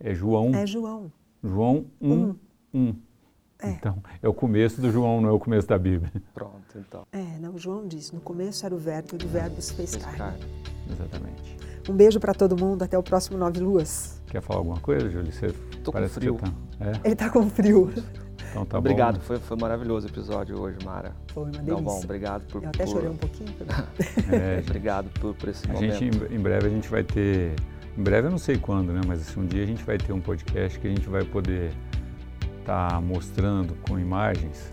é João. É João. João 1, um, 1. Um. É. Então, é o começo do João, não é o começo da Bíblia. Pronto, então. É, não, João diz, no começo era o verbo e o verbo se fez, carne. Exatamente. Um beijo para todo mundo, até o próximo Nove Luas. Quer falar alguma coisa, Júlio? Você Tô com frio. Tá... É? Ele tá com frio. Então tá obrigado, bom. foi, foi maravilhoso o episódio hoje, Mara. Foi uma delícia. Então, bom, obrigado por... Eu até por... chorei um pouquinho. *laughs* é, obrigado por, por esse a momento. Gente, em breve a gente vai ter... Em breve eu não sei quando, né? Mas assim, um dia a gente vai ter um podcast que a gente vai poder estar tá mostrando com imagens.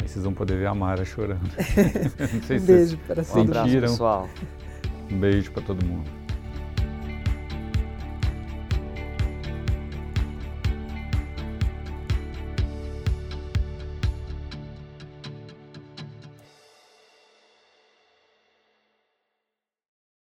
Aí vocês vão poder ver a Mara chorando. *laughs* não sei um se beijo para vocês sentiram. Um abraço, pessoal. Um beijo para todo mundo.